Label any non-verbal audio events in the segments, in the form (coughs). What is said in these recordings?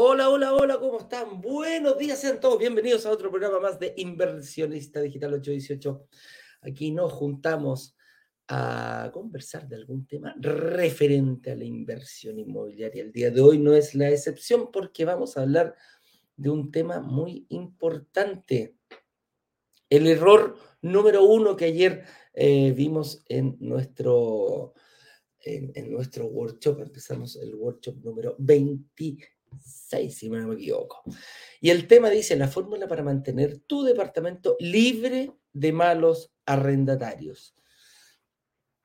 Hola, hola, hola, ¿cómo están? Buenos días, sean todos bienvenidos a otro programa más de Inversionista Digital 818. Aquí nos juntamos a conversar de algún tema referente a la inversión inmobiliaria. El día de hoy no es la excepción porque vamos a hablar de un tema muy importante. El error número uno que ayer eh, vimos en nuestro, en, nuestro workshop. Empezamos el workshop número 20 6, si no me equivoco. Y el tema dice, la fórmula para mantener tu departamento libre de malos arrendatarios.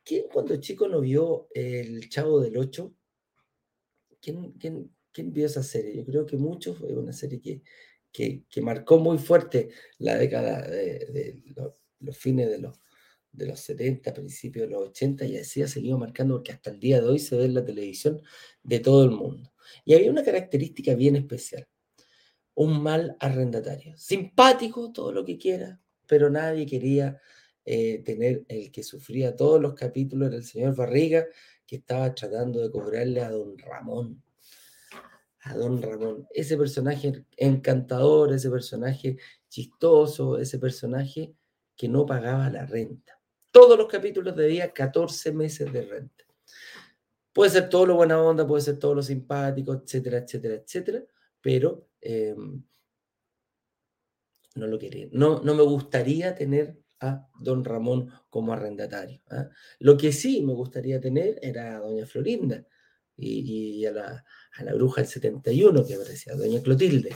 ¿Quién cuando chico no vio El Chavo del 8? ¿Quién, vio esa serie? Yo creo que muchos, fue una serie que, que, que marcó muy fuerte la década de, de los, los, fines de los, de los 70, principios de los 80, y así ha seguido marcando porque hasta el día de hoy se ve en la televisión de todo el mundo. Y había una característica bien especial. Un mal arrendatario. Simpático, todo lo que quiera, pero nadie quería eh, tener el que sufría todos los capítulos era el señor Barriga, que estaba tratando de cobrarle a don Ramón. A don Ramón. Ese personaje encantador, ese personaje chistoso, ese personaje que no pagaba la renta. Todos los capítulos debía 14 meses de renta. Puede ser todo lo buena onda, puede ser todo lo simpático, etcétera, etcétera, etcétera, pero eh, no lo quería. No, no me gustaría tener a don Ramón como arrendatario. ¿eh? Lo que sí me gustaría tener era a doña Florinda y, y a, la, a, la, bruja del 71 que aparecía, doña Clotilde,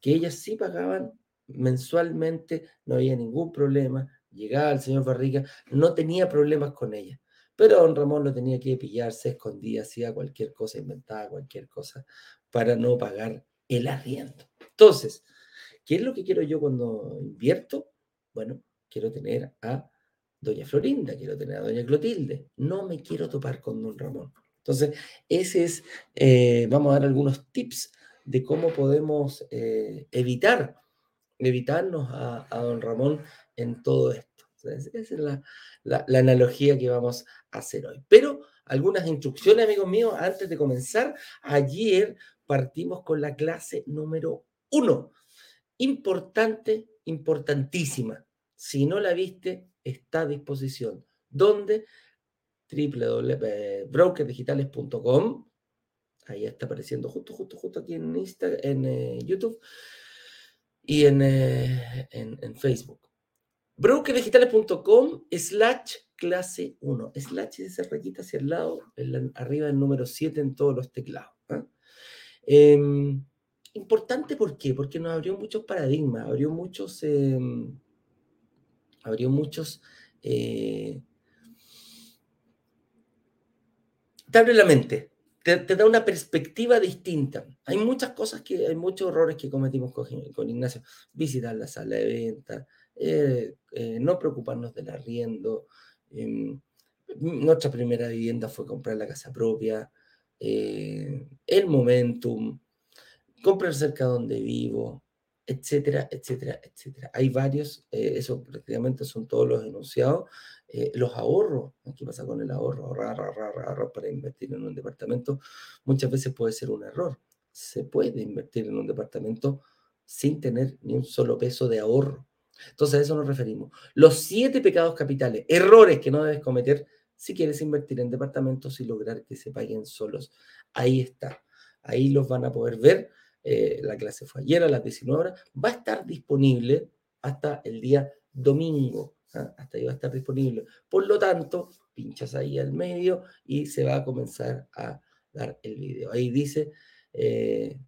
que ellas sí pagaban mensualmente, no había ningún problema, llegaba el señor Barriga, no tenía problemas con ella. Pero don Ramón lo tenía que pillar, se escondía, hacía cualquier cosa, inventaba cualquier cosa para no pagar el arriendo. Entonces, ¿qué es lo que quiero yo cuando invierto? Bueno, quiero tener a doña Florinda, quiero tener a doña Clotilde, no me quiero topar con don Ramón. Entonces, ese es, eh, vamos a dar algunos tips de cómo podemos eh, evitar, evitarnos a, a don Ramón en todo esto. Esa es la, la, analogía que vamos a hacer hoy. Pero algunas instrucciones, amigos míos, antes de comenzar. Ayer partimos con la clase número uno. Importante, importantísima. Si no la viste, está a disposición. ¿Dónde? www.brokerdigitales.com. Ahí está apareciendo justo, justo, justo aquí en, Insta, en eh, YouTube y en, eh, en Facebook brokerdigitales.com slash clase 1. Slash esa rayita hacia el lado, arriba del número 7 en todos los teclados. ¿eh? Eh, importante, ¿por? Porque nos abrió muchos paradigmas, abrió muchos, eh, abrió muchos, te abre la mente, te, te, da una perspectiva distinta. Hay muchas cosas que, hay muchos errores que cometimos con, con Ignacio. Visitar la sala de venta, eh, eh, no preocuparnos del arriendo. Eh, nuestra primera vivienda fue comprar la casa propia, eh, el momentum, comprar cerca donde vivo, etcétera, etcétera, etcétera. Hay varios, eso prácticamente son todos los enunciados. los ahorros, ¿qué pasa con el ahorro? Ahorrar, ahorrar, ahorrar para invertir en un departamento muchas veces puede ser un error. Se puede invertir en un departamento sin tener ni un solo peso de ahorro. Entonces a eso nos referimos. Los siete pecados capitales, errores que no debes cometer si quieres invertir en departamentos y lograr que se paguen solos. Ahí está. Ahí los van a poder ver. Eh, la clase fue ayer a las 19 horas. Va a estar disponible hasta el día domingo. ¿eh? Hasta ahí va a estar disponible. Por lo tanto, pinchas ahí al medio y se va a comenzar a dar el video. Ahí dice eh,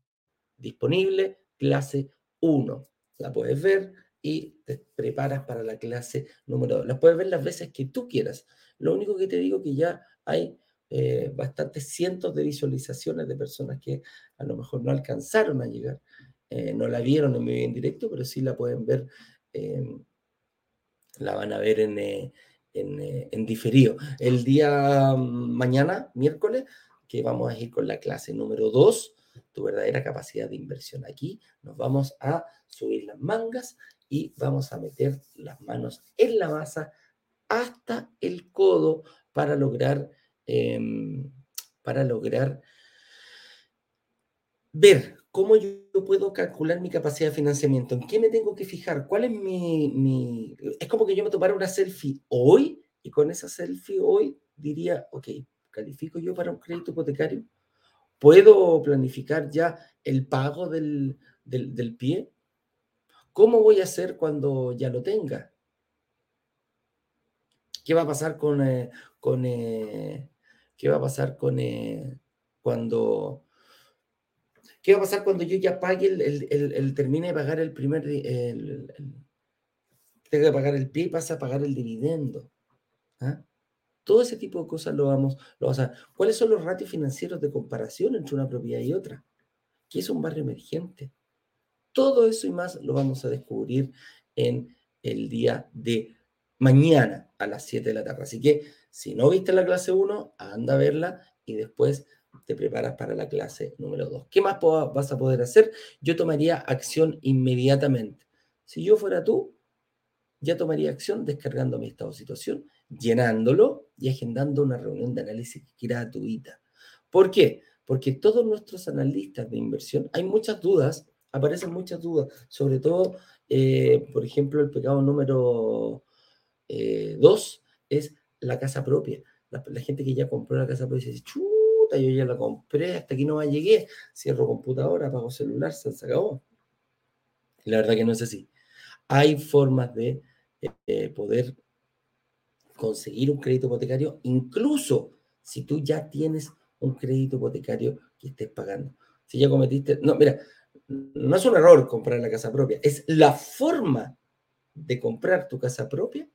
disponible clase 1. La puedes ver y te preparas para la clase número 2. Las puedes ver las veces que tú quieras. Lo único que te digo que ya hay eh, bastantes cientos de visualizaciones de personas que a lo mejor no alcanzaron a llegar, eh, no la vieron en vivo en directo, pero sí la pueden ver, eh, la van a ver en, en, en diferido. El día mm, mañana, miércoles, que vamos a ir con la clase número 2, tu verdadera capacidad de inversión. Aquí nos vamos a subir las mangas y vamos a meter las manos en la masa hasta el codo para lograr, eh, para lograr ver ¿cómo yo puedo calcular mi capacidad de financiamiento? ¿En qué me tengo que fijar? ¿Cuál es mi, Es como que yo me tomara una selfie hoy y con esa selfie hoy diría, ok, ¿califico yo para un crédito hipotecario? ¿Puedo planificar ya el pago del, pie? ¿Cómo voy a hacer cuando ya lo tenga? ¿Qué va a pasar con, eh, con eh, qué va a pasar con eh, cuando ¿Qué va a pasar cuando yo ya pague el, termine de pagar el primer, el, tenga que pagar el pie y pasa a pagar el dividendo? ¿Ah? Todo ese tipo de cosas lo vamos, lo vamos. ¿Cuáles son los ratios financieros de comparación entre una propiedad y otra? ¿Qué es un barrio emergente? Todo eso y más lo vamos a descubrir en el día de mañana a las 7 de la tarde. Así que si no viste la clase 1, anda a verla y después te preparas para la clase número 2. ¿Qué más vas a poder hacer? Yo tomaría acción inmediatamente. Si yo fuera tú, ya tomaría acción descargando mi estado de situación, llenándolo y agendando una reunión de análisis gratuita. ¿Por qué? Porque todos nuestros analistas de inversión, hay muchas dudas, aparecen muchas dudas, sobre todo, eh, por ejemplo, el pecado número 2 eh, es la casa propia. La, gente que ya compró la casa propia dice, yo ya la compré, hasta aquí no me llegué, cierro computadora, apago celular, se, acabó. la verdad que no es así. Hay formas de eh, poder conseguir un crédito hipotecario, incluso si tú ya tienes un crédito hipotecario que estés pagando. Si ya cometiste, no, mira, no es un error comprar la casa propia, es la forma de comprar tu casa propia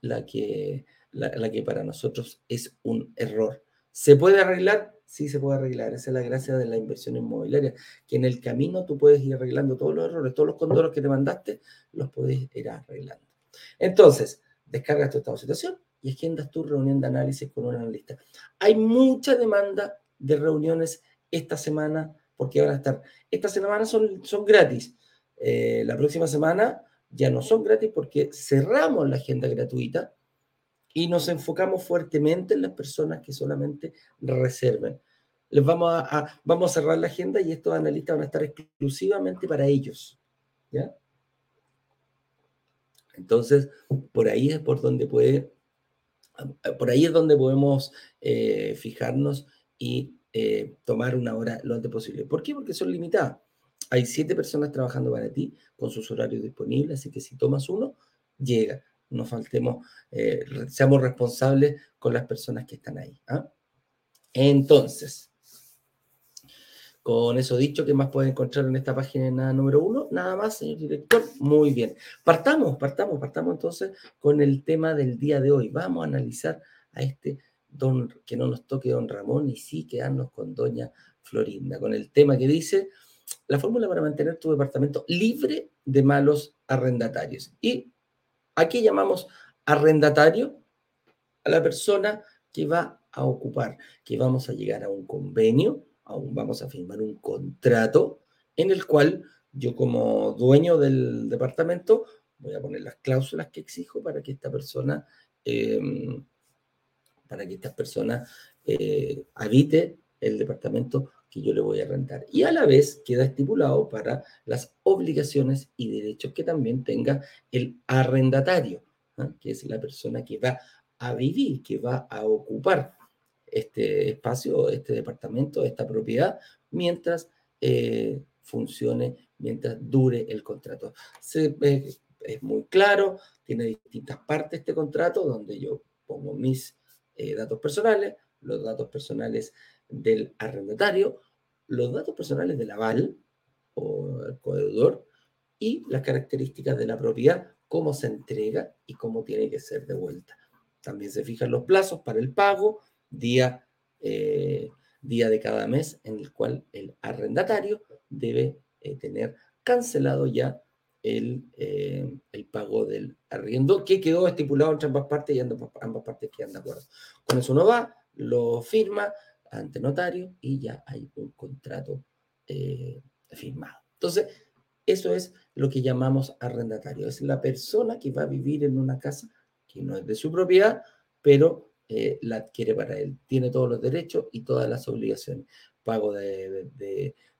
la que, la que para nosotros es un error. ¿Se puede arreglar? Sí, se puede arreglar. Esa es la gracia de la inversión inmobiliaria, que en el camino tú puedes ir arreglando todos los errores, todos los condoros que te mandaste, los puedes ir arreglando. Entonces, descargas tu estado de situación y agendas tu reunión de análisis con un analista. Hay mucha demanda de reuniones esta semana porque van a estar. Esta semana son, son gratis. Eh, la próxima semana ya no son gratis porque cerramos la agenda gratuita y nos enfocamos fuertemente en las personas que solamente reserven. Les vamos a, vamos a cerrar la agenda y estos analistas van a estar exclusivamente para ellos. ¿ya? Entonces, por ahí es por donde puede, por ahí es donde podemos eh, fijarnos y eh, tomar una hora lo antes posible. ¿Por qué? Porque son limitadas. Hay siete personas trabajando para ti con sus horarios disponibles, así que si tomas uno, llega no faltemos, eh, seamos responsables con las personas que están ahí. ¿ah? Entonces, con eso dicho, ¿qué más pueden encontrar en esta página número uno? Nada más, señor director. Muy bien. Partamos, partamos, partamos entonces con el tema del día de hoy. Vamos a analizar a este don, que no nos toque don Ramón y sí quedarnos con doña Florinda, con el tema que dice la fórmula para mantener tu departamento libre de malos arrendatarios. Y Aquí llamamos arrendatario a la persona que va a ocupar, que vamos a llegar a un convenio, aún vamos a firmar un contrato en el cual yo como dueño del departamento voy a poner las cláusulas que exijo para que esta persona, em, para que esta persona eh, habite el departamento que yo le voy a rentar. Y a la vez queda estipulado para las obligaciones y derechos que también tenga el arrendatario, ¿ah? que es la persona que va a vivir, que va a ocupar este espacio, este departamento, esta propiedad, mientras eh, funcione, mientras dure el contrato. Eh, es muy claro, tiene distintas partes este contrato donde yo pongo mis eh, datos personales, los datos personales del arrendatario, los datos personales del aval o el codeudor y las características de la propiedad, cómo se entrega y cómo tiene que ser devuelta. También se fijan los plazos para el pago, día, eh, día de cada mes en el cual el arrendatario debe eh, tener cancelado ya el, eh, el, pago del arriendo que quedó estipulado entre ambas partes y ambas, partes quedan de acuerdo. Con eso uno va, lo firma, ante notario y ya hay un contrato eh, firmado. Entonces, eso es lo que llamamos arrendatario. Es la persona que va a vivir en una casa que no es de su propiedad, pero eh, la adquiere para él. Tiene todos los derechos y todas las obligaciones. Pago de,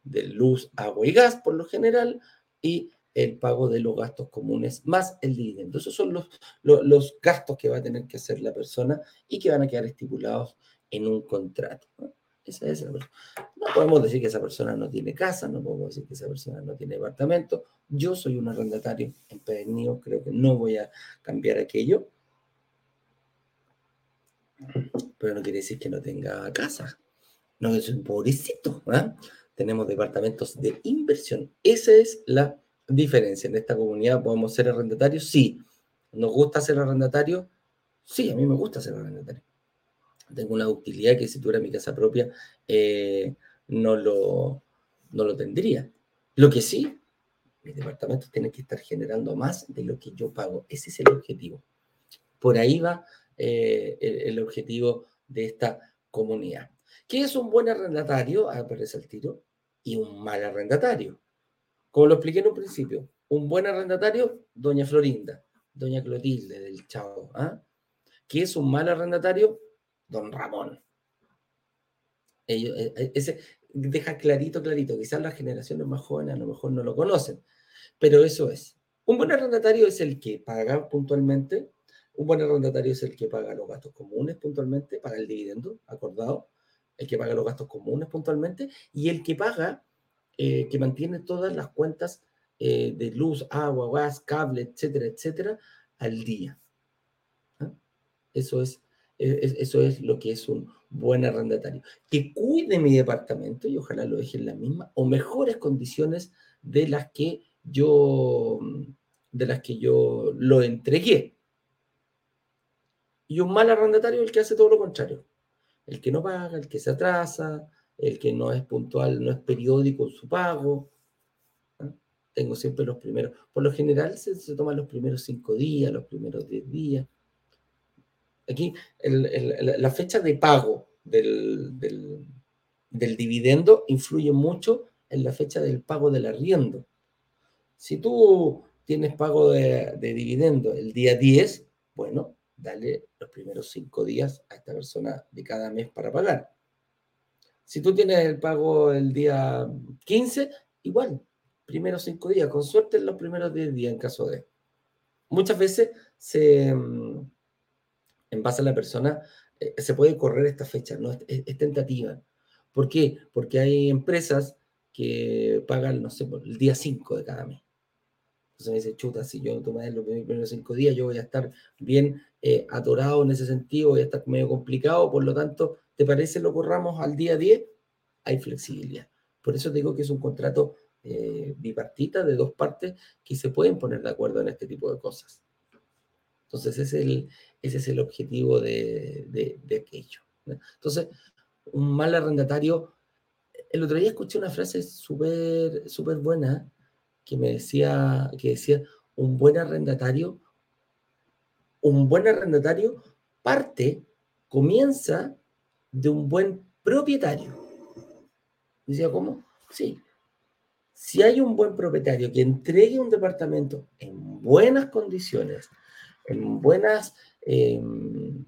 de luz, agua y gas por lo general y el pago de los gastos comunes más el dividendo. Esos son los, los, gastos que va a tener que hacer la persona y que van a quedar estipulados en un contrato. Esa es No podemos decir que esa persona no tiene casa, no podemos decir que esa persona no tiene departamento. Yo soy un arrendatario empedernido, creo que no voy a cambiar aquello. Pero no quiere decir que no tenga casa. No, es un pobrecito. ¿ah? Tenemos departamentos de inversión. Esa es la diferencia. En esta comunidad podemos ser arrendatarios, sí. ¿Nos gusta ser arrendatario? Sí, a mí me gusta ser arrendatario. Tengo una utilidad que si tuviera mi casa propia eh, no, lo, no lo tendría. Lo que sí, mis departamentos tienen que estar generando más de lo que yo pago. Ese es el objetivo. Por ahí va eh, el, objetivo de esta comunidad. ¿Qué es un buen arrendatario? Aparece el tiro. Y un mal arrendatario. Como lo expliqué en un principio, un buen arrendatario, doña Florinda, doña Clotilde del Chavo. ¿ah? ¿Qué es un mal arrendatario? Don Ramón. Ellos, eh, eh, ese deja clarito, clarito. Quizás las generaciones más jóvenes a lo mejor no lo conocen, pero eso es. Un buen arrendatario es el que paga puntualmente. Un buen arrendatario es el que paga los gastos comunes puntualmente, paga el dividendo acordado, el que paga los gastos comunes puntualmente y el que paga eh, que mantiene todas las cuentas eh, de luz, agua, gas, cable, etcétera, etcétera, al día. Eso, es, e, es, eso es lo que es un buen arrendatario. Que cuide mi departamento y ojalá lo deje en la misma o mejores condiciones de las que yo, de las que yo lo entregué. Y un mal arrendatario es el que hace todo lo contrario. El que no paga, el que se atrasa, el que no es puntual, no es periódico en su pago. Tengo siempre los primeros, por lo general se, toman los primeros cinco días, los primeros diez días. Aquí la fecha de pago del, dividendo influye mucho en la fecha del pago del arriendo. Si tú tienes pago de, de dividendo el día 10, bueno, dale los primeros cinco días a esta persona de cada mes para pagar. Si tú tienes el pago el día 15, igual, primeros cinco días, con suerte en los primeros 10 días en caso de. Muchas veces se, mm, en base a la persona eh, se puede correr esta fecha, ¿no? Es, tentativa. ¿Por qué? Porque hay empresas que pagan, no sé, el día 5 de cada mes. Entonces me dice, chuta, si yo tomé los primeros cinco días, yo voy a estar bien eh, atorado en ese sentido, voy a estar medio complicado, por lo tanto, ¿Te parece lo corramos al día 10? Hay flexibilidad. Por eso digo que es un contrato eh, bipartita de dos partes que se pueden poner de acuerdo en este tipo de cosas. Entonces, ese es el, ese es el objetivo de, aquello. Entonces, un mal arrendatario. El otro día escuché una frase súper súper buena que me decía, que decía, un buen arrendatario, un buen arrendatario parte, comienza de un buen propietario. Decía, ¿cómo? Sí. Si hay un buen propietario que entregue un departamento en buenas condiciones, en buenas, em,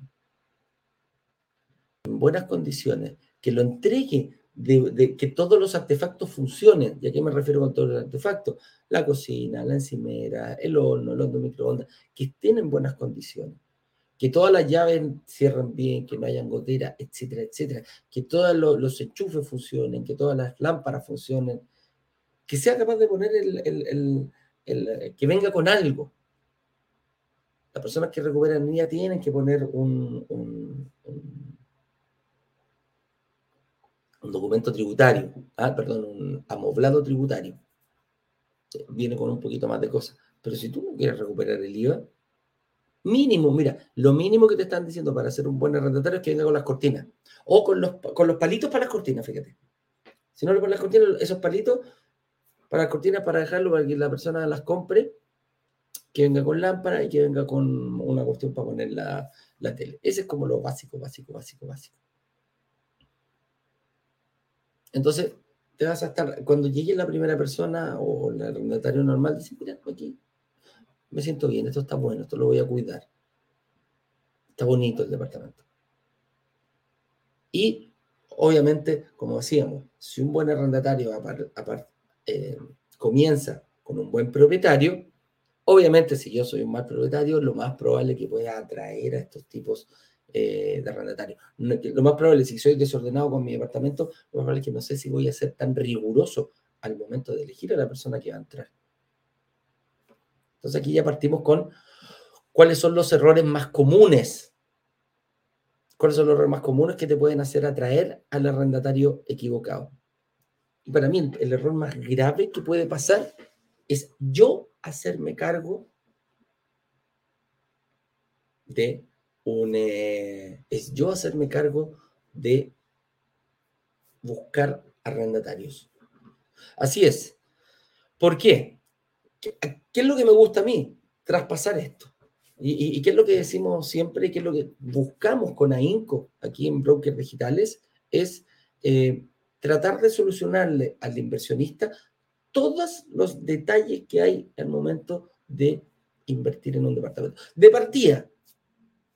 en buenas condiciones, que lo entregue, de, que todos los artefactos funcionen. ¿Y a qué me refiero con todos los artefactos? La cocina, la encimera, el horno, el horno microondas, que estén en buenas condiciones que todas las llaves cierren bien, que no hayan goteras, etcétera, etcétera, que todos los, enchufes funcionen, que todas las lámparas funcionen, que sea capaz de poner el, que venga con algo. Las personas que recuperan niña tienen que poner un, un, documento tributario, ah, perdón, un amoblado tributario. Viene con un poquito más de cosas. Pero si tú no quieres recuperar el IVA, Mínimo, mira, lo mínimo que te están diciendo para ser un buen arrendatario es que venga con las cortinas. O con los, con los palitos para las cortinas, fíjate. Si no le pones las cortinas, esos palitos para las cortinas, para dejarlo para que la persona las compre, que venga con lámpara y que venga con una cuestión para poner la, la tele. Ese es como lo básico, básico, básico, básico. Entonces, te vas a estar, cuando llegue la primera persona o el arrendatario normal, dice, mira, aquí me siento bien, esto está bueno, esto lo voy a cuidar. Está bonito el departamento. Y Obviamente, como decíamos, si un buen arrendatario eh, comienza con un buen propietario, obviamente si yo soy un mal propietario, lo más probable es que pueda atraer a estos tipos eh, de arrendatario. lo más probable, si soy desordenado con mi departamento, lo más probable es que no sé si voy a ser tan riguroso al momento de elegir a la persona que va a entrar. Entonces aquí ya partimos con cuáles son los errores más comunes. ¿Cuáles son los errores más comunes que te pueden hacer atraer al arrendatario equivocado? Y para mí el error más grave que puede pasar es yo hacerme cargo de eh, es yo hacerme cargo de buscar arrendatarios. Así es. ¿Por qué? ¿Qué, es lo que me gusta a mí? Traspasar esto. ¿Y, qué es lo que decimos siempre y qué es lo que buscamos con AINCO aquí en Brokers Digitales? Es eh, tratar de solucionarle al inversionista todos los detalles que hay al momento de invertir en un departamento. De partida,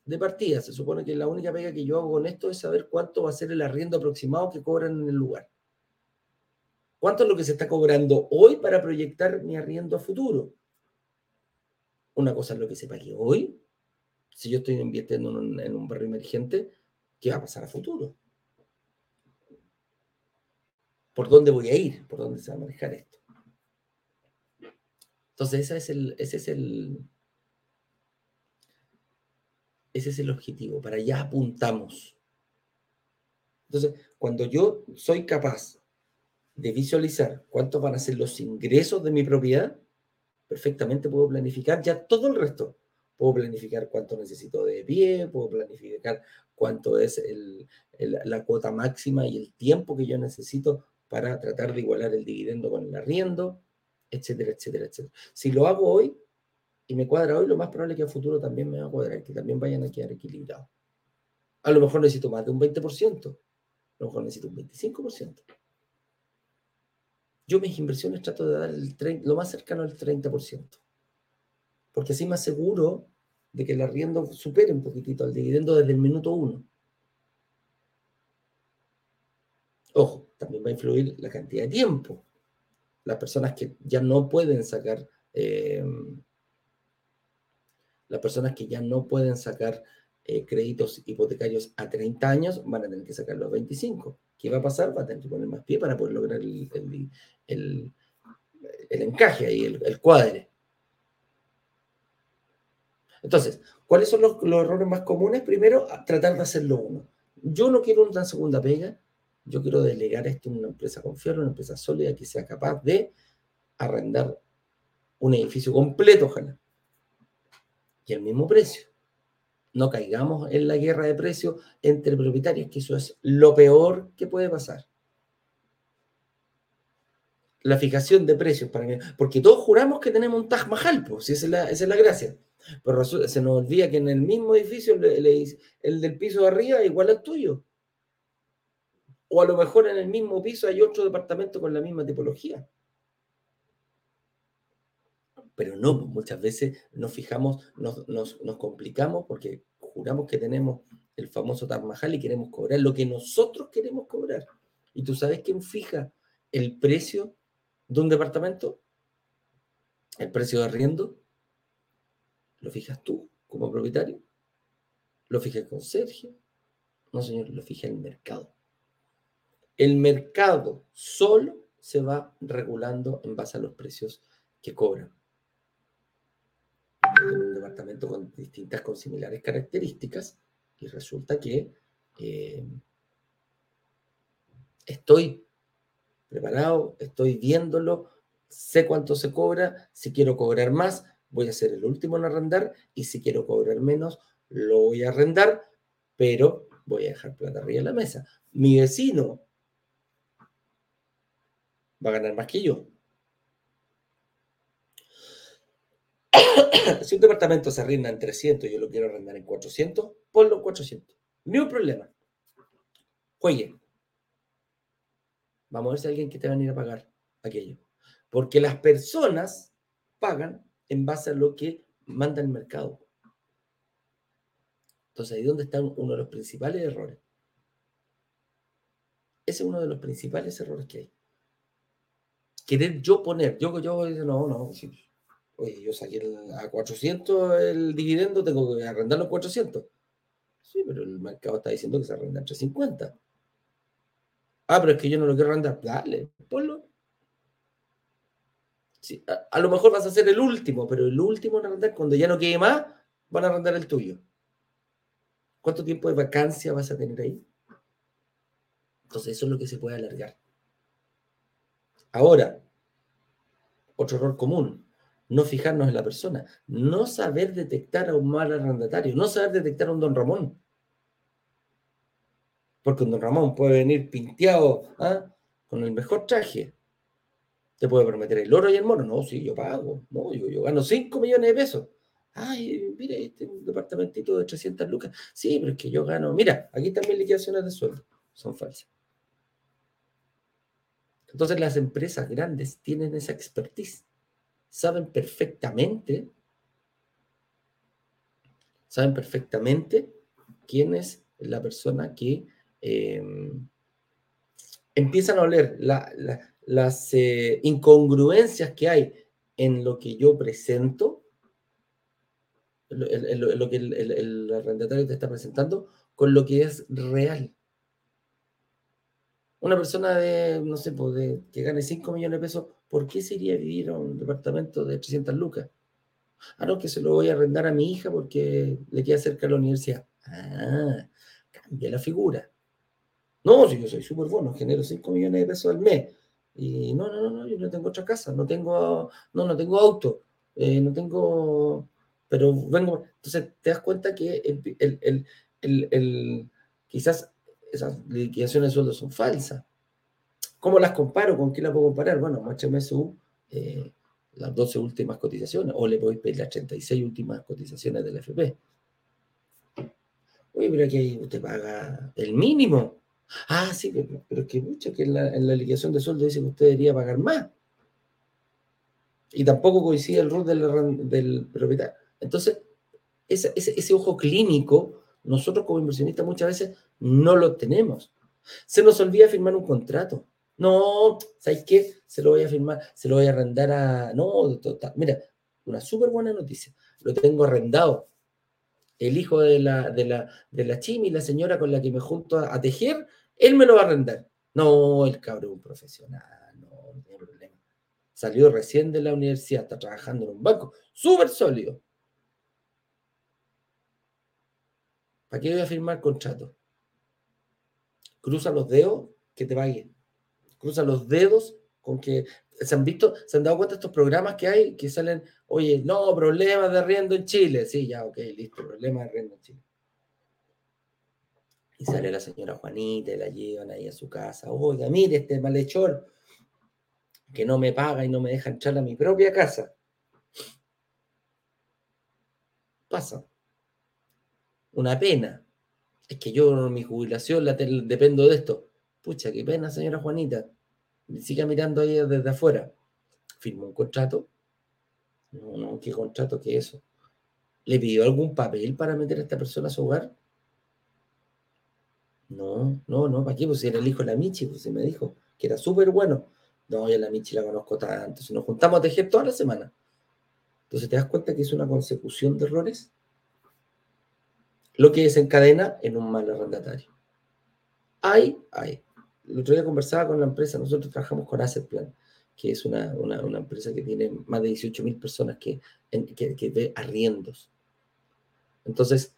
de partida. Se supone que la única pega que yo hago con esto es saber cuánto va a ser el arriendo aproximado que cobran en el lugar. ¿Cuánto es lo que se está cobrando hoy para proyectar mi arriendo a futuro? Una cosa es lo que se pague hoy. Si yo estoy invirtiendo en un, en un barrio emergente, ¿qué va a pasar a futuro? ¿Por dónde voy a ir? ¿Por dónde se va a manejar esto? Entonces, ese es el, ese es el, ese es el objetivo, para allá apuntamos. Entonces, cuando yo soy capaz de visualizar cuántos van a ser los ingresos de mi propiedad, perfectamente puedo planificar ya todo el resto. Puedo planificar cuánto necesito de pie, puedo planificar cuánto es la cuota máxima y el tiempo que yo necesito para tratar de igualar el dividendo con el arriendo, etcétera, etcétera, etcétera. Si lo hago hoy, y me cuadra hoy, lo más probable es que a futuro también me va a cuadrar, que también vayan a quedar equilibrados. A lo mejor necesito más de un 20%, a lo mejor necesito un 25%. Yo mis inversiones trato de dar lo más cercano al 30%, porque así me aseguro de que el arriendo supere un poquitito al dividendo desde el minuto uno. Ojo, también va a influir la cantidad de tiempo. Las personas que ya no pueden sacar eh, las personas que ya no pueden sacar eh, créditos hipotecarios a 30 años van a tener que sacar los 25. ¿Qué va a pasar? Va a tener que poner más pie para poder lograr el, encaje ahí, el, cuadre. Entonces, ¿cuáles son los, errores más comunes? Primero, tratar de hacerlo uno. Yo no quiero una segunda pega, yo quiero delegar esto en una empresa confiable, una empresa sólida que sea capaz de arrendar un edificio completo, ojalá y el mismo precio. No caigamos en la guerra de precios entre propietarios, que eso es lo peor que puede pasar. La fijación de precios para mí, porque todos juramos que tenemos un Taj Mahal, pues, esa es la, esa es la gracia. Pero se nos olvida que en el mismo edificio el del piso de arriba es igual al tuyo. O a lo mejor en el mismo piso hay otro departamento con la misma tipología pero no, muchas veces nos fijamos, nos, nos, complicamos porque juramos que tenemos el famoso Taj Mahal y queremos cobrar lo que nosotros queremos cobrar. ¿Y tú sabes quién fija el precio de un departamento? ¿El precio de arriendo? ¿Lo fijas tú como propietario? ¿Lo fija el conserje? No, señor, lo fija el mercado. El mercado solo se va regulando en base a los precios que cobran un departamento con distintas, con similares características, y resulta que eh, estoy preparado, estoy viéndolo, sé cuánto se cobra, si quiero cobrar más, voy a ser el último en arrendar, y si quiero cobrar menos, lo voy a arrendar, pero voy a dejar plata arriba de la mesa. Mi vecino va a ganar más que yo. (coughs) si un departamento se arrienda en 300 y yo lo quiero arrendar en 400, ponlo en 400. Ni un problema. Juegue. Vamos a ver si alguien que te va a ir a pagar aquello. Porque las personas pagan en base a lo que manda el mercado. Entonces, ahí es donde está uno de los principales errores. Ese es uno de los principales errores que hay. Querer yo poner, yo, yo, no, no, oye, yo saqué a 400 el dividendo, tengo que arrendarlo a 400. Sí, pero el mercado está diciendo que se arrenda a 350. Ah, pero es que yo no lo quiero arrendar. Dale, ponlo. Sí, a, lo mejor vas a ser el último, pero el último en arrendar, cuando ya no quede más, van a arrendar el tuyo. ¿Cuánto tiempo de vacancia vas a tener ahí? Entonces, eso es lo que se puede alargar. Ahora, otro error común, no fijarnos en la persona, no saber detectar a un mal arrendatario, no saber detectar a un don Ramón. Porque un don Ramón puede venir pinteado ¿ah? con el mejor traje. Te puede prometer el oro y el mono. No, sí, yo pago. No, yo, gano 5 millones de pesos. Ay, mire, este departamentito de 300 lucas. Sí, pero es que yo gano. Mira, aquí también liquidaciones de sueldo. Son falsas. Entonces las empresas grandes tienen esa expertise. Saben perfectamente, saben perfectamente quién es la persona que em, empiezan a oler las eh, incongruencias que hay en lo que yo presento, en lo, que el arrendatario te está presentando, con lo que es real. Una persona de, no sé, pues que gane 5 millones de pesos, ¿por qué se iría a vivir a un departamento de 300 lucas? Ah, no, que se lo voy a arrendar a mi hija porque le queda cerca a la universidad. Ah, cambia la figura. No, si yo soy súper bueno, genero 5 millones de pesos al mes. Y no, no, no, no, yo no tengo otra casa, no tengo, no, no tengo auto, eh, no tengo, pero vengo. Entonces te das cuenta que el, el, el, quizás esas liquidaciones de sueldos son falsas. ¿Cómo las comparo? ¿Con qué las puedo comparar? Bueno, muéstrame su, eh, las 12 últimas cotizaciones, o le a pedir las 36 últimas cotizaciones del FP. Oye, pero aquí usted paga el mínimo. Ah, sí, pero, es que mucho que en la, liquidación de sueldo dice que usted debería pagar más. Y tampoco coincide el rol del, del propietario. Entonces, ese, ese ojo clínico nosotros como inversionistas muchas veces no lo tenemos. Se nos olvida firmar un contrato. No, ¿sabes qué? Se lo voy a firmar, se lo voy a arrendar a... No, total. Mira, una súper buena noticia. Lo tengo arrendado. El hijo de la, de la, de la la señora con la que me junto a, tejer, él me lo va a arrendar. No, el cabrón profesional, no, no problema. Salió recién de la universidad, está trabajando en un banco, súper sólido. ¿Para qué voy a firmar contrato? Cruza los dedos que te vaya. Cruza los dedos con que se han visto, se han dado cuenta de estos programas que hay que salen, oye, no, problemas de arriendo en Chile. Sí, ya, ok, listo, problemas de arriendo en Chile. Y sale la señora Juanita y la llevan ahí a su casa. Oiga, mire este malhechor que no me paga y no me deja entrar a mi propia casa. Pasa una pena. Es que yo mi jubilación la dependo de esto. Pucha, qué pena, señora Juanita. Siga mirando ahí desde afuera. Firmó un contrato. No, no, ¿qué contrato? ¿Qué es eso? ¿Le pidió algún papel para meter a esta persona a su hogar? No, no, no, ¿para qué? Pues era el hijo de la Michi, pues se me dijo que era súper bueno. No, yo a la Michi la conozco tanto. Si nos juntamos a tejer toda la semana. Entonces te das cuenta que es una consecución de errores lo que desencadena en un mal arrendatario. Hay, hay. El otro día conversaba con la empresa, nosotros trabajamos con Asset Plan, que es una, empresa que tiene más de 18 mil personas que, que, ve arriendos. Entonces,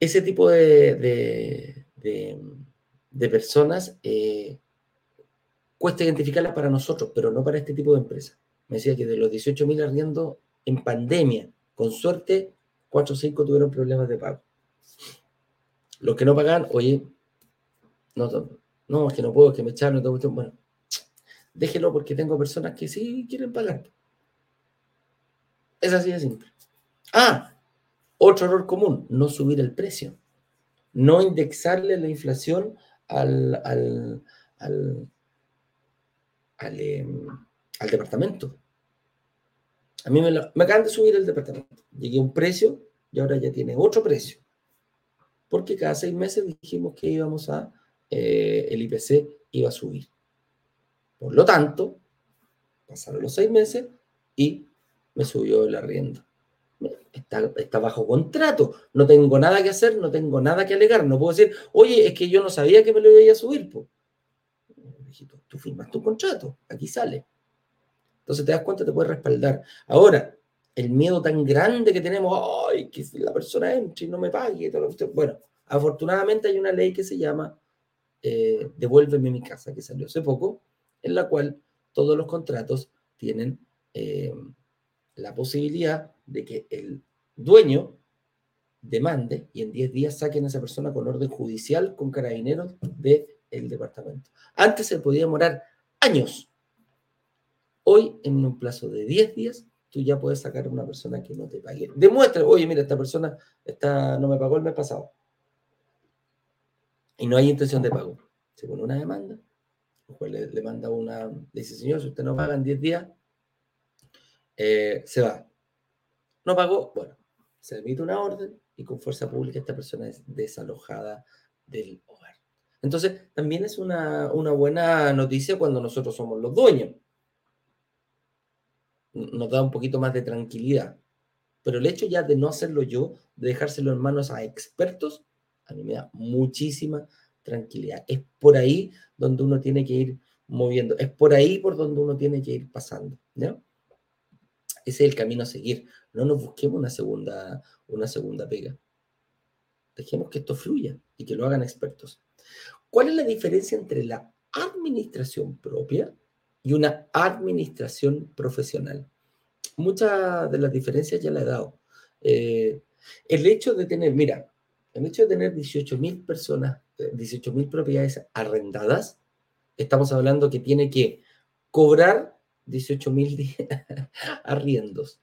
ese tipo de, de, personas eh, cuesta identificarlas para nosotros, pero no para este tipo de empresas. Me decía que de los 18 mil arriendos en pandemia, con suerte, cuatro o cinco tuvieron problemas de pago. Los que no pagan, oye, no, no, es que no puedo, que me echaron, no bueno, déjelo porque tengo personas que sí quieren pagar. Es así de simple. Ah, otro error común, no subir el precio. No indexarle la inflación al, al, al, al em, departamento. A mí me, acaban de subir el departamento. Llegué a un precio y ahora ya tiene otro precio. Porque cada seis meses dijimos que íbamos a eh, el IPC iba a subir. Por lo tanto, pasaron los seis meses y me subió el arriendo. Está, bajo contrato, no tengo nada que hacer, no tengo nada que alegar, no puedo decir, oye, es que yo no sabía que me lo iba a subir. Pues. Tú firmas tu contrato, aquí sale. Entonces te das cuenta, te puedes respaldar. Ahora, el miedo tan grande que tenemos, ay, que la persona entre y no me pague. Bueno, afortunadamente hay una ley que se llama eh, Devuélveme mi casa, que salió hace poco, en la cual todos los contratos tienen eh, la posibilidad de que el dueño demande y en 10 días saquen a esa persona con orden judicial, con carabineros del departamento. Antes se podía demorar años. Hoy, en un plazo de 10 días, tú ya puedes sacar a una persona que no te pague. Demuestra, oye, mira, esta persona está, no me pagó el mes pasado. Y no hay intención de pago. Se pone una demanda, el juez le, manda una, le dice, señor, si usted no paga en 10 días, eh, se va. No pagó, bueno, se emite una orden y con fuerza pública esta persona es desalojada del hogar. Entonces, también es una, una buena noticia cuando nosotros somos los dueños nos da un poquito más de tranquilidad. Pero el hecho ya de no hacerlo yo, de dejárselo en manos a expertos, a mí me da muchísima tranquilidad. Es por ahí donde uno tiene que ir moviendo, es por ahí por donde uno tiene que ir pasando. ¿no? Ese es el camino a seguir. No nos busquemos una segunda, una segunda pega. Dejemos que esto fluya y que lo hagan expertos. ¿Cuál es la diferencia entre la administración propia y una administración profesional. Muchas de las diferencias ya la he dado. Eh, el hecho de tener, mira, el hecho de tener 18.000 personas, 18.000 eh, propiedades arrendadas, estamos hablando que tiene que cobrar 18.000 (laughs) arriendos.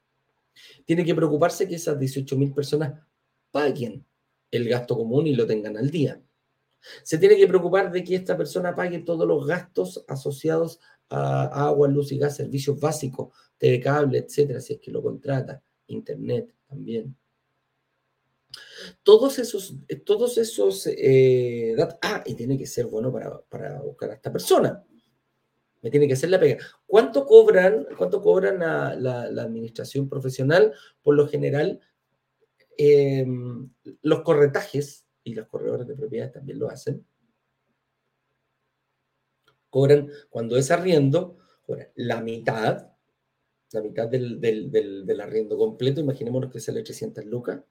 Tiene que preocuparse que esas 18.000 personas paguen el gasto común y lo tengan al día. Se tiene que preocupar de que esta persona pague todos los gastos asociados a agua, luz y gas, servicios básicos, TV cable, etcétera, si es que lo contrata, internet también. Todos esos, todos esos eh. Ah, y tiene que ser bueno para, buscar a esta persona. Me tiene que hacer la pega. ¿Cuánto cobran, cuánto cobran la, administración profesional? Por lo general, em, los corretajes y los corredores de propiedades también lo hacen cobran, cuando es arriendo, la mitad, la mitad del, arriendo completo, imaginémonos que sale 300 lucas,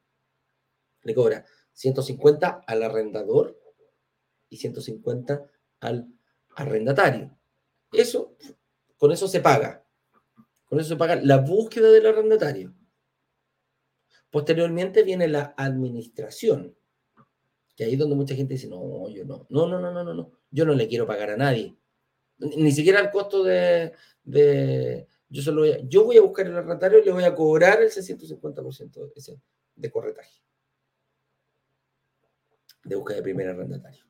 le cobra 150 al arrendador y 150 al arrendatario. Eso, con eso se paga. Con eso se paga la búsqueda del arrendatario. Posteriormente viene la administración, que ahí es donde mucha gente dice, no, yo no, no, no, no, no, no, yo no le quiero pagar a nadie. Ni siquiera el costo de, yo, solo voy a, yo voy a buscar el arrendatario y le voy a cobrar el 650% de, de corretaje. De búsqueda de primer arrendatario.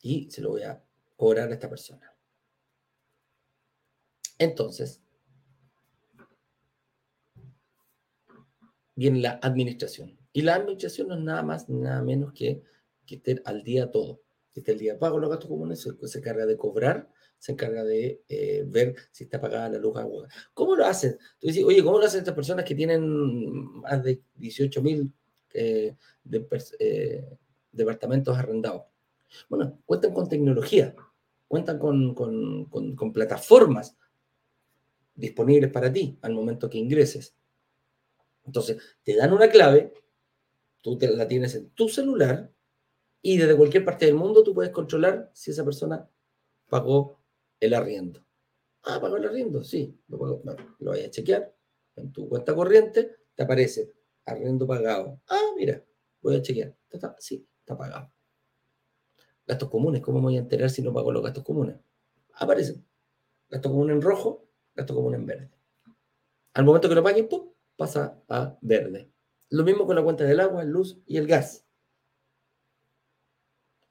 Y se lo voy a cobrar a esta persona. Entonces, viene la administración. Y la administración no es nada más nada menos que que esté al día todo el día pago los gastos comunes, se, encarga de cobrar, se encarga de eh, ver si está pagada la luz. Agua. ¿Cómo lo hacen? Tú dices, oye, ¿cómo lo hacen estas personas que tienen más de 18 mil eh, eh, departamentos arrendados? Bueno, cuentan con tecnología, cuentan con, plataformas disponibles para ti al momento que ingreses. Entonces, te dan una clave, tú te la tienes en tu celular y desde cualquier parte del mundo tú puedes controlar si esa persona pagó el arriendo. Ah, pagó el arriendo, sí, lo, pagó. lo voy a chequear en tu cuenta corriente, te aparece arriendo pagado. Ah, mira, voy a chequear. sí, está pagado. Gastos comunes, ¿cómo me voy a enterar si no pago los gastos comunes? Aparecen. Gasto común en rojo, gasto común en verde. Al momento que lo paguen, pasa a verde. Lo mismo con la cuenta del agua, luz y el gas.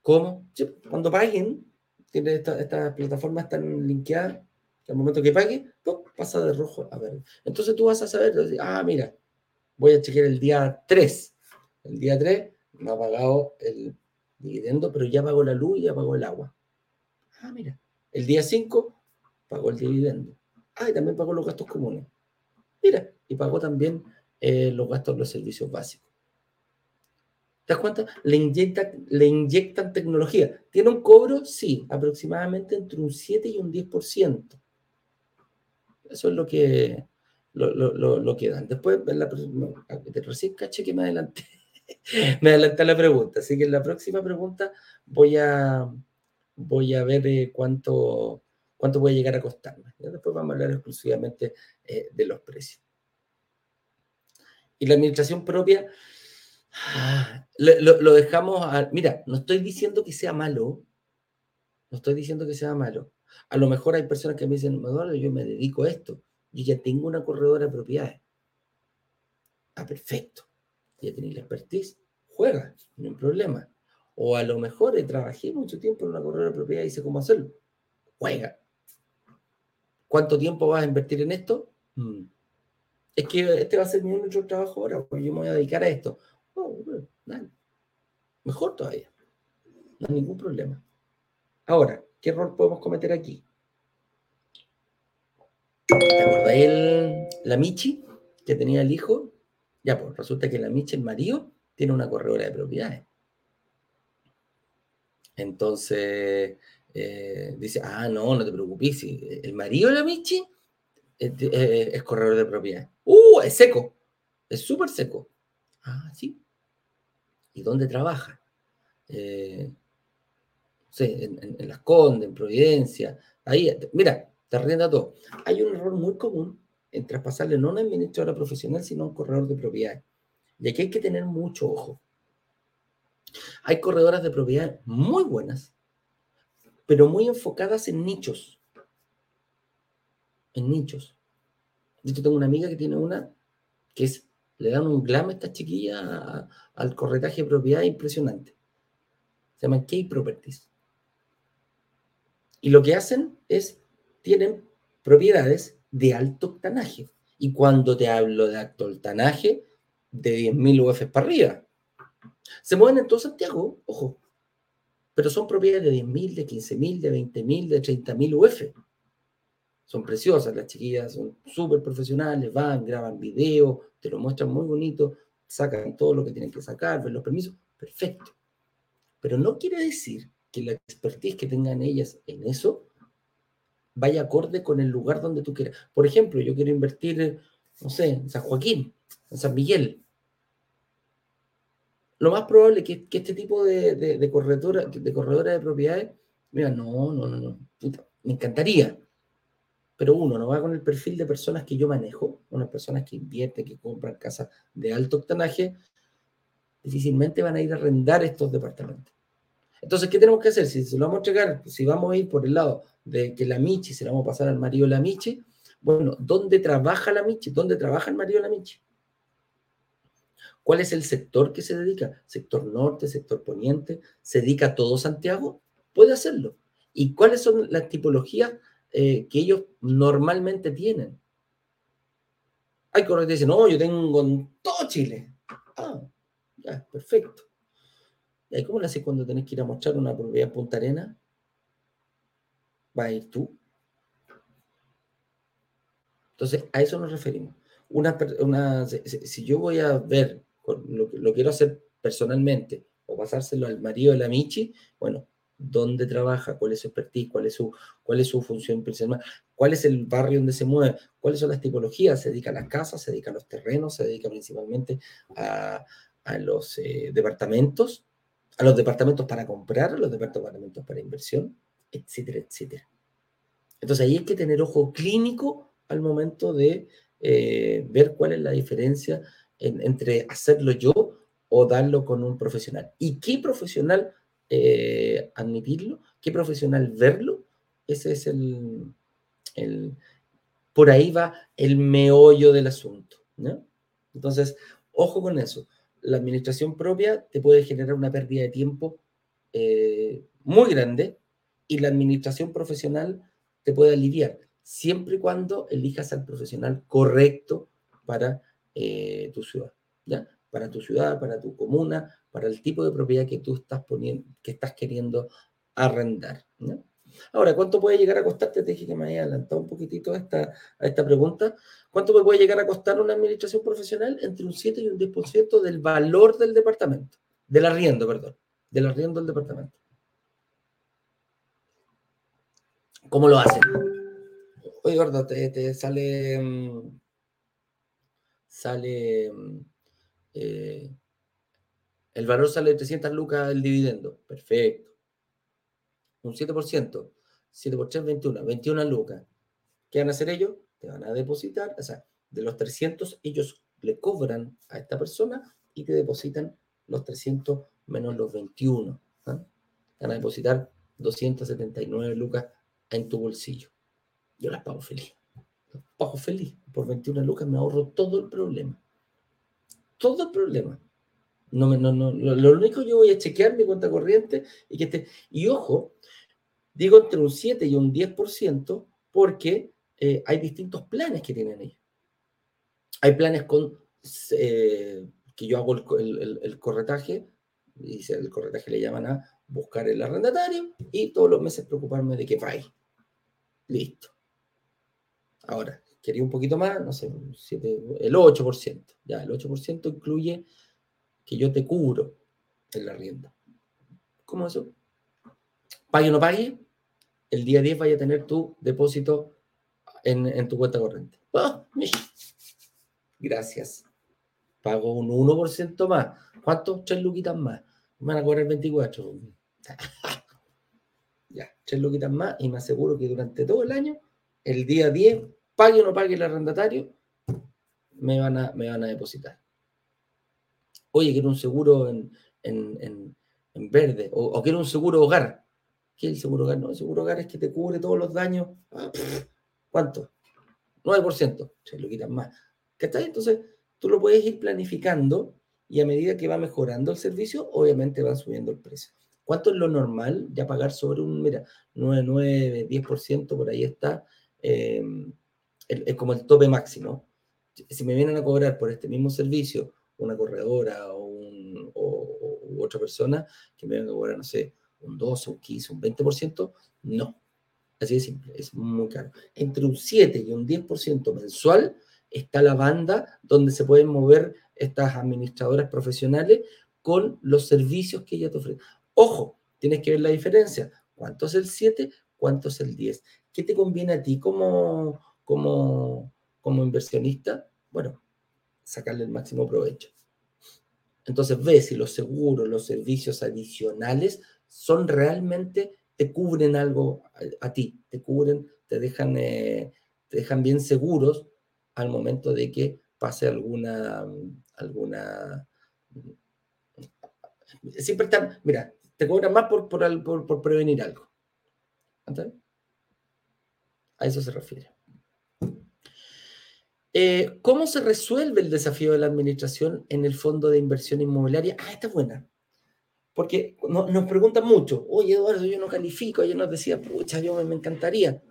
¿Cómo? cuando paguen, estas esta plataformas están linkeadas, al momento que pague, pasa de rojo a verde. Entonces tú vas a saber, ah, mira, voy a chequear el día 3. El día 3 me ha pagado el dividendo, pero ya pagó la luz y ya pagó el agua. Ah, mira, el día 5 pagó el dividendo. Ah, y también pagó los gastos comunes. Mira, y pagó también eh, los gastos de los servicios básicos. ¿Te das cuenta? Le, le inyectan tecnología. ¿Tiene un cobro? Sí, aproximadamente entre un 7 y un 10%. Eso es lo que, lo, dan. Después, la, recién caché que me adelanté. (laughs) me adelanté a la pregunta. Así que en la próxima pregunta voy a, voy a ver eh, cuánto, cuánto puede llegar a costarme. Después vamos a hablar exclusivamente eh, de los precios. Y la administración propia, (sighs) lo, dejamos a, Mira, no estoy diciendo que sea malo, no estoy diciendo que sea malo. A lo mejor hay personas que me dicen, yo me dedico a esto, yo ya tengo una corredora de propiedades. Ah, perfecto. Ya tenéis la expertise, juega, no hay problema. O a lo mejor trabajé mucho tiempo en una corredora de propiedades y sé cómo hacerlo. Juega. ¿Cuánto tiempo vas a invertir en esto? Mm. Es que este va a ser mi único trabajo ahora, porque yo me voy a dedicar a esto. Oh, Mejor todavía. No hay ningún problema. Ahora, ¿qué error podemos cometer aquí? ¿Te acuerdas la Michi que tenía el hijo? Ya, pues resulta que la Michi, el marido, tiene una corredora de propiedades. Entonces, eh, dice, ah, no, no te preocupes, el marido de la Michi es, corredor de propiedades. ¡Uh! Es seco, es súper seco. Ah, sí. ¿Y dónde trabaja? Eh, en, en, Las Condes, en Providencia. Ahí, mira, te rienda todo. Hay un error muy común en traspasarle no a una administradora profesional, sino a un corredor de propiedades. Y aquí hay que tener mucho ojo. Hay corredoras de propiedades muy buenas, pero muy enfocadas en nichos. En nichos. Yo tengo una amiga que tiene una que es, le dan un glam a esta chiquilla al corretaje de propiedad impresionante. Se llaman K-Properties. Y lo que hacen es tienen propiedades de alto octanaje. Y cuando te hablo de alto octanaje, de 10.000 UF para arriba. Se mueven en todo Santiago, ojo, pero son propiedades de 10.000, de 15.000, de 20.000, de 30.000 UF. Son preciosas, las chiquillas son súper profesionales, van, graban video, te lo muestran muy bonito, sacan todo lo que tienen que sacar, ven los permisos, perfecto. Pero no quiere decir que la expertise que tengan ellas en eso vaya acorde con el lugar donde tú quieras. Por ejemplo, yo quiero invertir, no sé, en San Joaquín, en San Miguel. Lo más probable es que, este tipo de, de, corredora, de corredora de propiedades, mira, no, no, no, no, me encantaría. Pero uno, no va con el perfil de personas que yo manejo, unas personas que invierten, que compran casas de alto octanaje, difícilmente van a ir a arrendar estos departamentos. Entonces, ¿qué tenemos que hacer? Si se lo vamos a entregar, si vamos a ir por el lado de que la Michi se la vamos a pasar al marido la Michi, bueno, ¿dónde trabaja la Michi? ¿Dónde trabaja el marido la Michi? ¿Cuál es el sector que se dedica? ¿Sector norte, sector poniente? ¿Se dedica a todo Santiago? Puede hacerlo. ¿Y cuáles son las tipologías eh, que ellos normalmente tienen? Hay corredores que dicen, no, yo tengo en todo Chile. Ah, ya, perfecto. ¿Y cómo lo haces cuando tenés que ir a mostrar una propiedad en Punta Arena? ¿Va a ir tú? Entonces, a eso nos referimos. Una, si, yo voy a ver, lo, lo quiero hacer personalmente, o pasárselo al marido de la Michi, bueno, dónde trabaja, cuál es su expertise, cuál es su, cuál es su función principal, cuál es el barrio donde se mueve, cuáles son las tipologías, se dedica a las casas, se dedica a los terrenos, se dedica principalmente a, los eh, departamentos, a los departamentos para comprar, a los departamentos para inversión, etcétera, etcétera. Entonces ahí hay que tener ojo clínico al momento de eh, ver cuál es la diferencia entre hacerlo yo o darlo con un profesional. ¿Y qué profesional eh, admitirlo? ¿Qué profesional verlo? Ese es el, el, Por ahí va el meollo del asunto. Entonces, ojo con eso la administración propia te puede generar una pérdida de tiempo eh, muy grande y la administración profesional te puede aliviar, siempre y cuando elijas al profesional correcto para eh, tu ciudad. Para tu ciudad, para tu comuna, para el tipo de propiedad que tú estás poniendo, que estás queriendo arrendar. Ahora, ¿cuánto puede llegar a costarte? Te dije que me había adelantado un poquitito a esta, esta pregunta. ¿Cuánto puede llegar a costar una administración profesional? Entre un 7 y un 10% del valor del departamento, del arriendo, perdón, del arriendo del departamento. ¿Cómo lo hacen? Oye, gordo, te, sale. Mm, sale. Mm, eh, el valor sale de 300 lucas el dividendo. Perfecto. Un 7%. 7 por 3, 21. 21 lucas. ¿Qué van a hacer ellos? Te van a depositar. O sea, de los 300, ellos le cobran a esta persona y te depositan los 300 menos los 21. ¿ah? Te van a depositar 279 lucas en tu bolsillo. Yo las pago feliz. Las pago feliz. Por 21 lucas me ahorro todo el problema. Todo el problema. No, no, no, lo, único que yo voy a chequear mi cuenta corriente y que esté. Y ojo, digo entre un 7 y un 10% porque eh, hay distintos planes que tienen ellos. Hay planes con eh, que yo hago el, el, corretaje, y el corretaje le llaman a buscar el arrendatario y todos los meses preocuparme de que vaya. Listo. Ahora, quería un poquito más, no sé, el 8%. Ya, el 8% incluye que yo te cubro en la rienda. ¿Cómo eso? Pague o no pague, el día 10 vaya a tener tu depósito en, tu cuenta corriente. Ah, gracias. Pago un 1% más. ¿Cuánto? Tres luquitas más. Me van a cobrar 24. Ya, tres luquitas más y me aseguro que durante todo el año, el día 10, pague o no pague el arrendatario, me van a, me van a depositar. Oye, quiero un seguro en, verde o, quiero un seguro hogar. ¿Qué es el seguro hogar? No, el seguro hogar es que te cubre todos los daños. Ah, ¿Cuánto? 9%. Se lo quitan más. ¿Qué está? Entonces, tú lo puedes ir planificando y a medida que va mejorando el servicio, obviamente va subiendo el precio. ¿Cuánto es lo normal? Ya pagar sobre un, mira, 9, 9, 10%, por ahí está, eh, es como el tope máximo. Si me vienen a cobrar por este mismo servicio una corredora o, otra persona que me venga a cobrar, no sé, un 12, un 15, un 20%, no. Así de simple, es muy caro. Entre un 7 y un 10% mensual está la banda donde se pueden mover estas administradoras profesionales con los servicios que ella te ofrece. Ojo, tienes que ver la diferencia. ¿Cuánto es el 7? ¿Cuánto es el 10? ¿Qué te conviene a ti como, como, inversionista? Bueno, sacarle el máximo provecho. Entonces ve si los seguros, los servicios adicionales son realmente, te cubren algo a, ti, te cubren, te dejan, eh, te dejan bien seguros al momento de que pase alguna, alguna, siempre están, mira, te cobran más por, por, prevenir algo. A eso se refiere. Eh, ¿Cómo se resuelve el desafío de la administración en el fondo de inversión inmobiliaria? Ah, esta es buena. Porque nos preguntan mucho, oye Eduardo, yo no califico, yo nos decía, pucha, yo me, encantaría.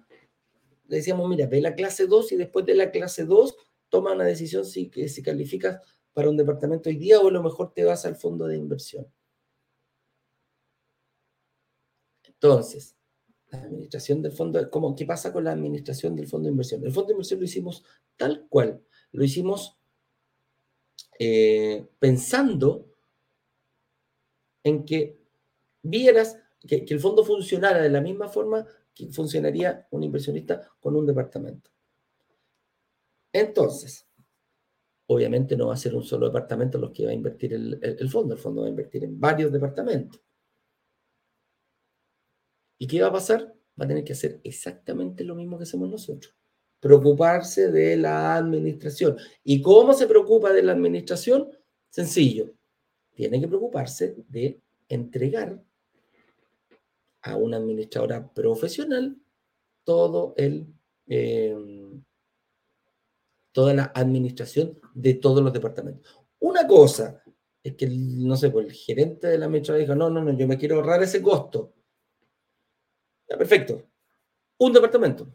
Le decíamos, mira, ve la clase 2 y después de la clase 2 toma una decisión si, si calificas para un departamento hoy día o a lo mejor te vas al fondo de inversión. Entonces, la administración del fondo, ¿cómo, ¿qué pasa con la administración del fondo de inversión? El fondo de inversión lo hicimos tal cual, lo hicimos eh, pensando en que vieras que, que el fondo funcionara de la misma forma que funcionaría un inversionista con un departamento. Entonces, obviamente no va a ser un solo departamento los que va a invertir el, el, fondo, el fondo va a invertir en varios departamentos. ¿Y qué va a pasar? Va a tener que hacer exactamente lo mismo que hacemos nosotros. Preocuparse de la administración. ¿Y cómo se preocupa de la administración? Sencillo. Tiene que preocuparse de entregar a una administradora profesional todo el, em, toda la administración de todos los departamentos. Una cosa es que, no sé, pues el gerente de la administradora dijo, no, no, no, yo me quiero ahorrar ese costo ya, perfecto. Un departamento.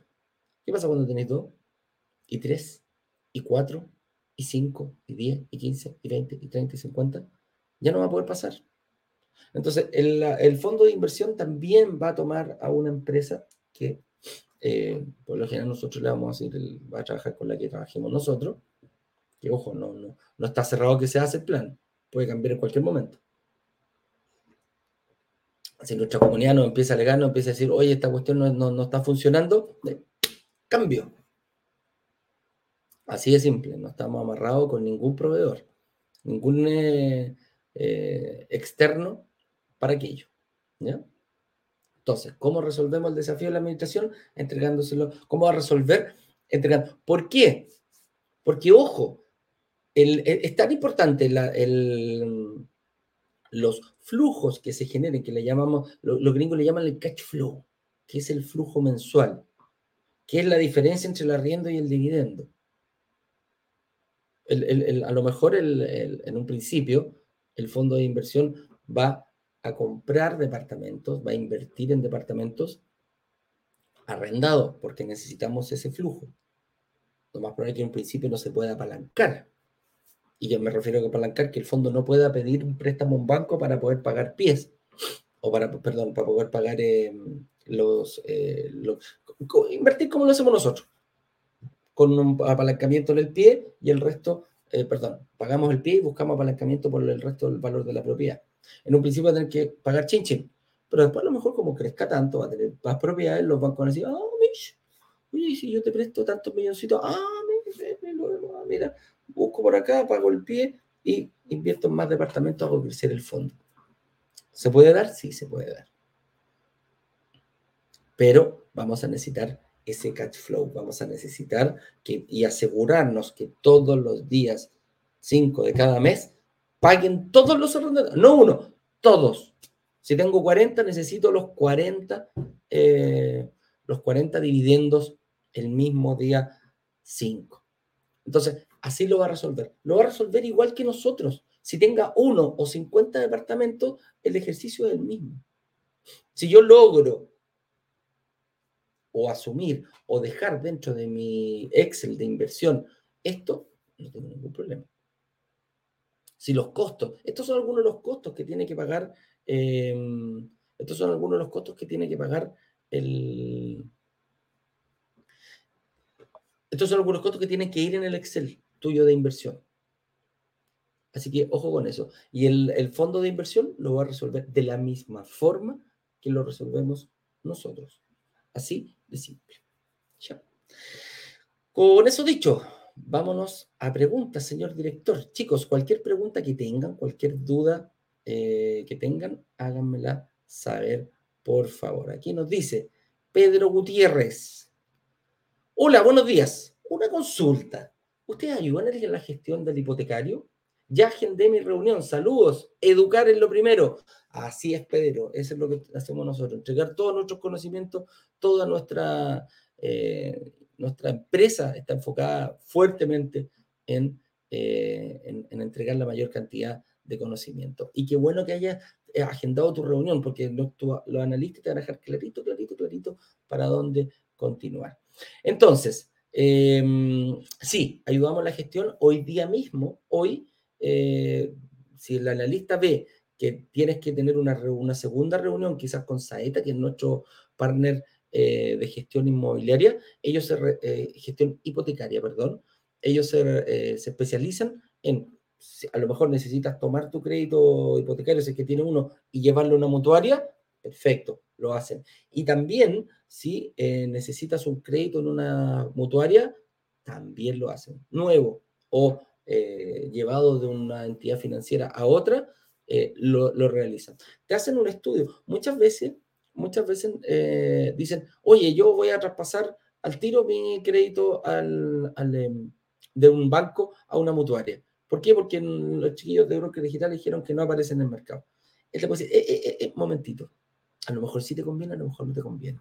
¿Qué pasa cuando tenéis dos? Y tres, y cuatro, y cinco, y diez, y quince, y veinte, y treinta, y cincuenta. ya no va a poder pasar. Entonces, el, fondo de inversión también va a tomar a una empresa que, eh, por lo general, nosotros le vamos a decir, va a trabajar con la que trabajemos nosotros, que ojo, no, no, no está cerrado que se hace el plan, puede cambiar en cualquier momento. Si nuestra comunidad nos empieza a alegar, nos empieza a decir, oye, esta cuestión no, está funcionando, cambio. Así de simple, no estamos amarrados con ningún proveedor, ningún eh, eh, externo para aquello. ¿ya? Entonces, ¿cómo resolvemos el desafío de la administración? Entregándoselo. ¿Cómo va a resolver? Entregando. ¿Por qué? Porque, ojo, es tan importante los flujos que se generen, que le llamamos, los gringos le llaman el cash flow, que es el flujo mensual, que es la diferencia entre el arriendo y el dividendo. a lo mejor en un principio el fondo de inversión va a comprar departamentos, va a invertir en departamentos arrendados, porque necesitamos ese flujo. Lo más probable es que en un principio no se pueda apalancar. Y yo me refiero a apalancar que el fondo no pueda pedir un préstamo a un banco para poder pagar pies, o para, perdón, para poder pagar em, los, eh, Invertir como lo hacemos nosotros, con un apalancamiento en el pie y el resto, eh, perdón, pagamos el pie y buscamos apalancamiento por el resto del valor de la propiedad. En un principio va a tener que pagar chin pero después a lo mejor como crezca tanto, va a tener más propiedades, los bancos van a decir, ah, oye, si yo te presto tantos milloncitos, ah, mira, busco por acá, pago el pie y invierto en más departamentos, hago crecer el fondo. ¿Se puede dar? Sí, se puede dar. Pero vamos a necesitar ese cash flow, vamos a necesitar que, y asegurarnos que todos los días, cinco de cada mes, paguen todos los arrendatarios, no uno, todos. Si tengo 40, necesito los 40, eh, los 40 dividendos el mismo día 5. Entonces, así lo va a resolver. Lo va a resolver igual que nosotros. Si tenga uno o 50 departamentos, el ejercicio es el mismo. Si yo logro o asumir o dejar dentro de mi Excel de inversión esto, no tengo ningún problema si los costos, estos son algunos de los costos que tiene que pagar, em, estos son algunos de los costos que tiene que pagar el... Estos son algunos costos que tienen que ir en el Excel tuyo de inversión. Así que ojo con eso. Y el, fondo de inversión lo va a resolver de la misma forma que lo resolvemos nosotros. Así de simple. Con eso dicho, vámonos a preguntas, señor director. Chicos, cualquier pregunta que tengan, cualquier duda eh, que tengan, háganmela saber, por favor. Aquí nos dice Pedro Gutiérrez. Hola, buenos días. Una consulta. ¿Ustedes ayudan en la gestión del hipotecario? Ya agendé mi reunión. Saludos. Educar es lo primero. Así es, Pedro. Eso es lo que hacemos nosotros. Entregar todos nuestros conocimientos, toda nuestra eh, nuestra empresa está enfocada fuertemente en, eh, en, entregar la mayor cantidad de conocimiento. Y qué bueno que hayas eh, agendado tu reunión, porque los, analistas te van a dejar clarito, clarito, clarito para dónde continuar. Entonces, em, sí, ayudamos a la gestión hoy día mismo, hoy, eh, si el analista ve que tienes que tener una, una segunda reunión, quizás con Saeta, que es nuestro partner eh, de gestión inmobiliaria, ellos se, eh, gestión hipotecaria, perdón, ellos se, se, especializan en, a lo mejor necesitas tomar tu crédito hipotecario, si es que tiene uno, y llevarlo a una mutuaria, perfecto, lo hacen. Y también, si necesitas un crédito en una mutuaria, también lo hacen. Nuevo o llevado de una entidad financiera a otra, lo, lo realizan. Te hacen un estudio. Muchas veces muchas veces eh, dicen, oye, yo voy a traspasar al tiro mi crédito al, em, de un banco a una mutuaria. ¿Por qué? Porque los chiquillos de Broker Digital dijeron que no aparecen en el mercado. Él eh, eh, eh, momentito, a lo mejor sí te conviene, a lo mejor no te conviene.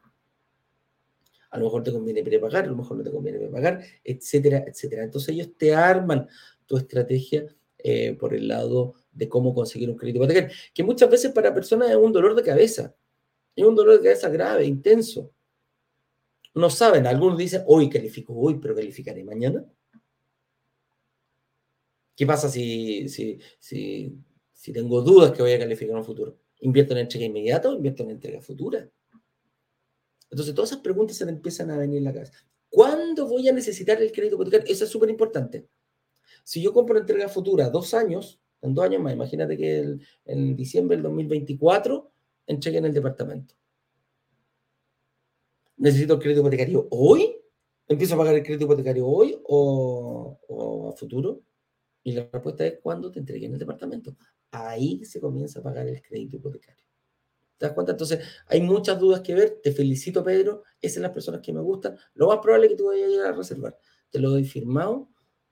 A lo mejor te conviene prepagar, a lo mejor no te conviene prepagar, etcétera, etcétera. Entonces ellos te arman tu estrategia por el lado de cómo conseguir un crédito hipotecario, que muchas veces para personas es un dolor de cabeza. Es un dolor de cabeza grave, intenso. No saben, algunos dicen, hoy califico hoy, pero calificaré mañana. ¿Qué pasa si, si, Si tengo dudas que voy a calificar en un futuro, ¿invierto en entrega inmediata o invierto en entrega futura? Entonces, todas esas preguntas se me empiezan a venir en la cabeza. ¿Cuándo voy a necesitar el crédito hipotecario? Eso es súper importante. Si yo compro entrega futura dos años, en dos años más, imagínate que en diciembre del 2024 entregue en el departamento. ¿Necesito el crédito hipotecario hoy? ¿Empiezo a pagar el crédito hipotecario hoy o, a futuro? Y la respuesta es cuando te entreguen el departamento. Ahí se comienza a pagar el crédito hipotecario. ¿Te das cuenta? Entonces, hay muchas dudas que ver. Te felicito, Pedro. Esas son las personas que me gustan. Lo más probable es que tú vayas a llegar a reservar. Te lo doy firmado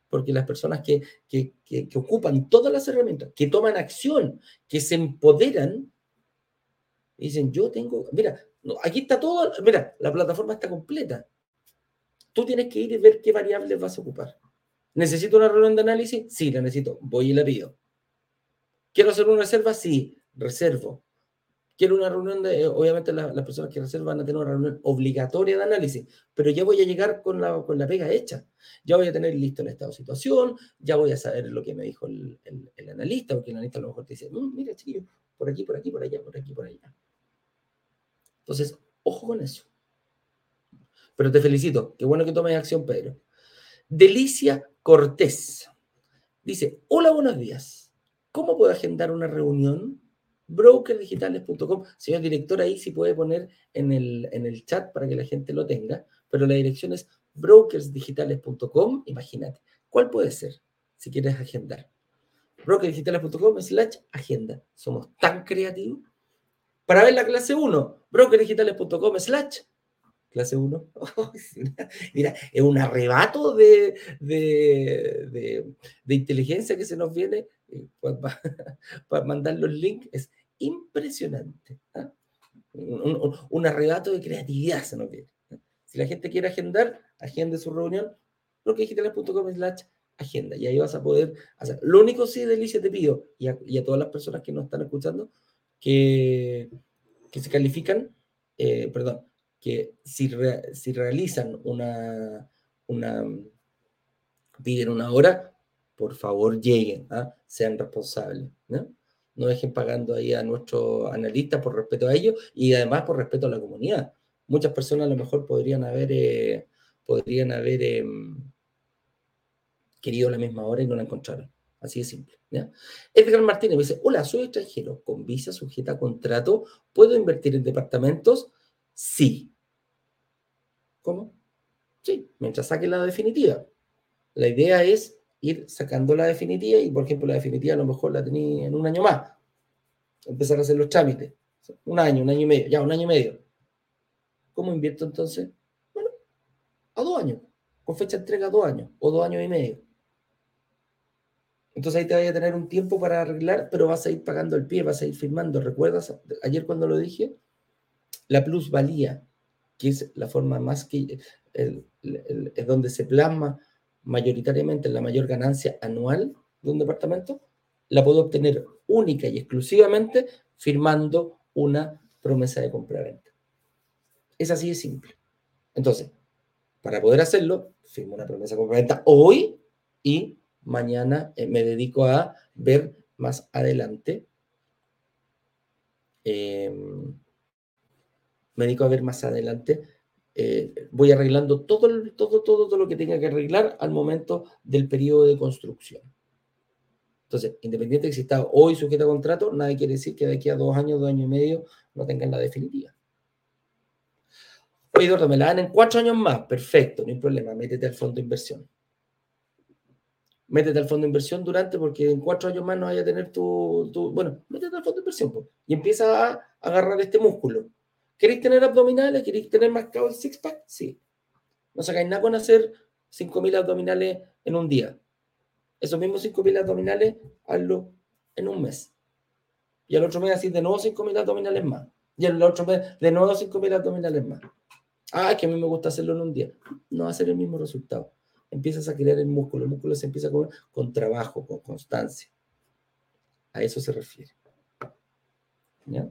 porque las personas que, que, ocupan todas las herramientas, que toman acción, que se empoderan, dicen, yo tengo, mira, aquí está todo, mira, la plataforma está completa. Tú tienes que ir y ver qué variables vas a ocupar. ¿Necesito una reunión de análisis? Sí, la necesito. Voy y la pido. ¿Quiero hacer una reserva? Sí, reservo. Quiero una reunión de, obviamente las personas que reservan van a tener una reunión obligatoria de análisis, pero ya voy a llegar con la, con la pega hecha. Ya voy a tener listo el estado de situación, ya voy a saber lo que me dijo el, el, analista, porque el analista a lo mejor te dice, mm, mira, chiquillo, por aquí, por aquí, por allá, por aquí, por allá. Entonces, ojo con eso. Pero te felicito, qué bueno que tomes acción, Pedro. Delicia Cortés dice, hola, buenos días. ¿Cómo puedo agendar una reunión? brokerdigitales.com. Señor director, ahí sí puede poner en el, en el chat para que la gente lo tenga, pero la dirección es brokersdigitales.com. Imagínate, ¿cuál puede ser si quieres agendar? brokersdigitales.com slash agenda. Somos tan creativos. Para ver la clase 1, brokersdigitales.com slash clase 1. (laughs) (laughs) Mira, es un arrebato de, de, de, inteligencia que se nos viene eh, (laughs) para, para mandar los links. Es impresionante. ¿ah? Un, arrebato de creatividad se nos viene. ¿ah? Si la gente quiere agendar, agende su reunión, lo que digitales.com slash agenda. Y ahí vas a poder hacer. Lo único sí, Delicia, te pido, y a, todas las personas que nos están escuchando, que, que se califican, eh, perdón, que si, si realizan una, una, piden una hora, por favor lleguen, ¿ah? sean responsables. ¿no? no dejen pagando ahí a nuestros analistas por respeto a ellos y además por respeto a la comunidad. Muchas personas a lo mejor podrían haber, eh, podrían haber em, querido la misma hora y no la encontraron. Así de simple. ¿ya? Edgar Martínez me dice, hola, soy extranjero, con visa sujeta a contrato, ¿puedo invertir en departamentos? Sí. ¿Cómo? Sí, mientras saque la definitiva. La idea es ir sacando la definitiva y, por ejemplo, la definitiva a lo mejor la tenía en un año más. Empezar a hacer los trámites. Un año, un año y medio, ya, un año y medio. ¿Cómo invierto entonces? Bueno, a dos años, con fecha de entrega a dos años o dos años y medio. Entonces ahí te vaya a tener un tiempo para arreglar, pero vas a ir pagando el pie, vas a ir firmando. ¿Recuerdas ayer cuando lo dije? La plusvalía, que es la forma más que, es donde se plasma mayoritariamente la mayor ganancia anual de un departamento, la puedo obtener única y exclusivamente firmando una promesa de compra-venta. Es así de simple. Entonces, para poder hacerlo, firmo una promesa de compra-venta hoy y mañana eh, me dedico a ver más adelante. Em, me dedico a ver más adelante eh, voy arreglando todo, todo, todo, lo que tenga que arreglar al momento del periodo de construcción. Entonces, independiente de si está hoy sujeto a contrato, nadie quiere decir que de aquí a dos años, dos años y medio, no tengan la definitiva. Oye, Eduardo, me la dan en cuatro años más. Perfecto, no hay problema. Métete al fondo de inversión. Métete al fondo de inversión durante, porque en cuatro años más no vaya a tener tu. bueno, métete al fondo de inversión y empieza a agarrar este músculo. ¿Queréis tener abdominales? ¿Queréis tener marcado el six-pack? Sí. No sacáis nada con hacer 5.000 abdominales en un día. Esos mismos 5.000 abdominales, hazlo en un mes. Y al otro mes así de nuevo 5.000 abdominales más. Y al otro mes de nuevo 5.000 abdominales más. Ah, es que a mí me gusta hacerlo en un día. No va a ser el mismo resultado. Empiezas a crear el músculo. El músculo se empieza con, con trabajo, con constancia. A eso se refiere. ¿Ya?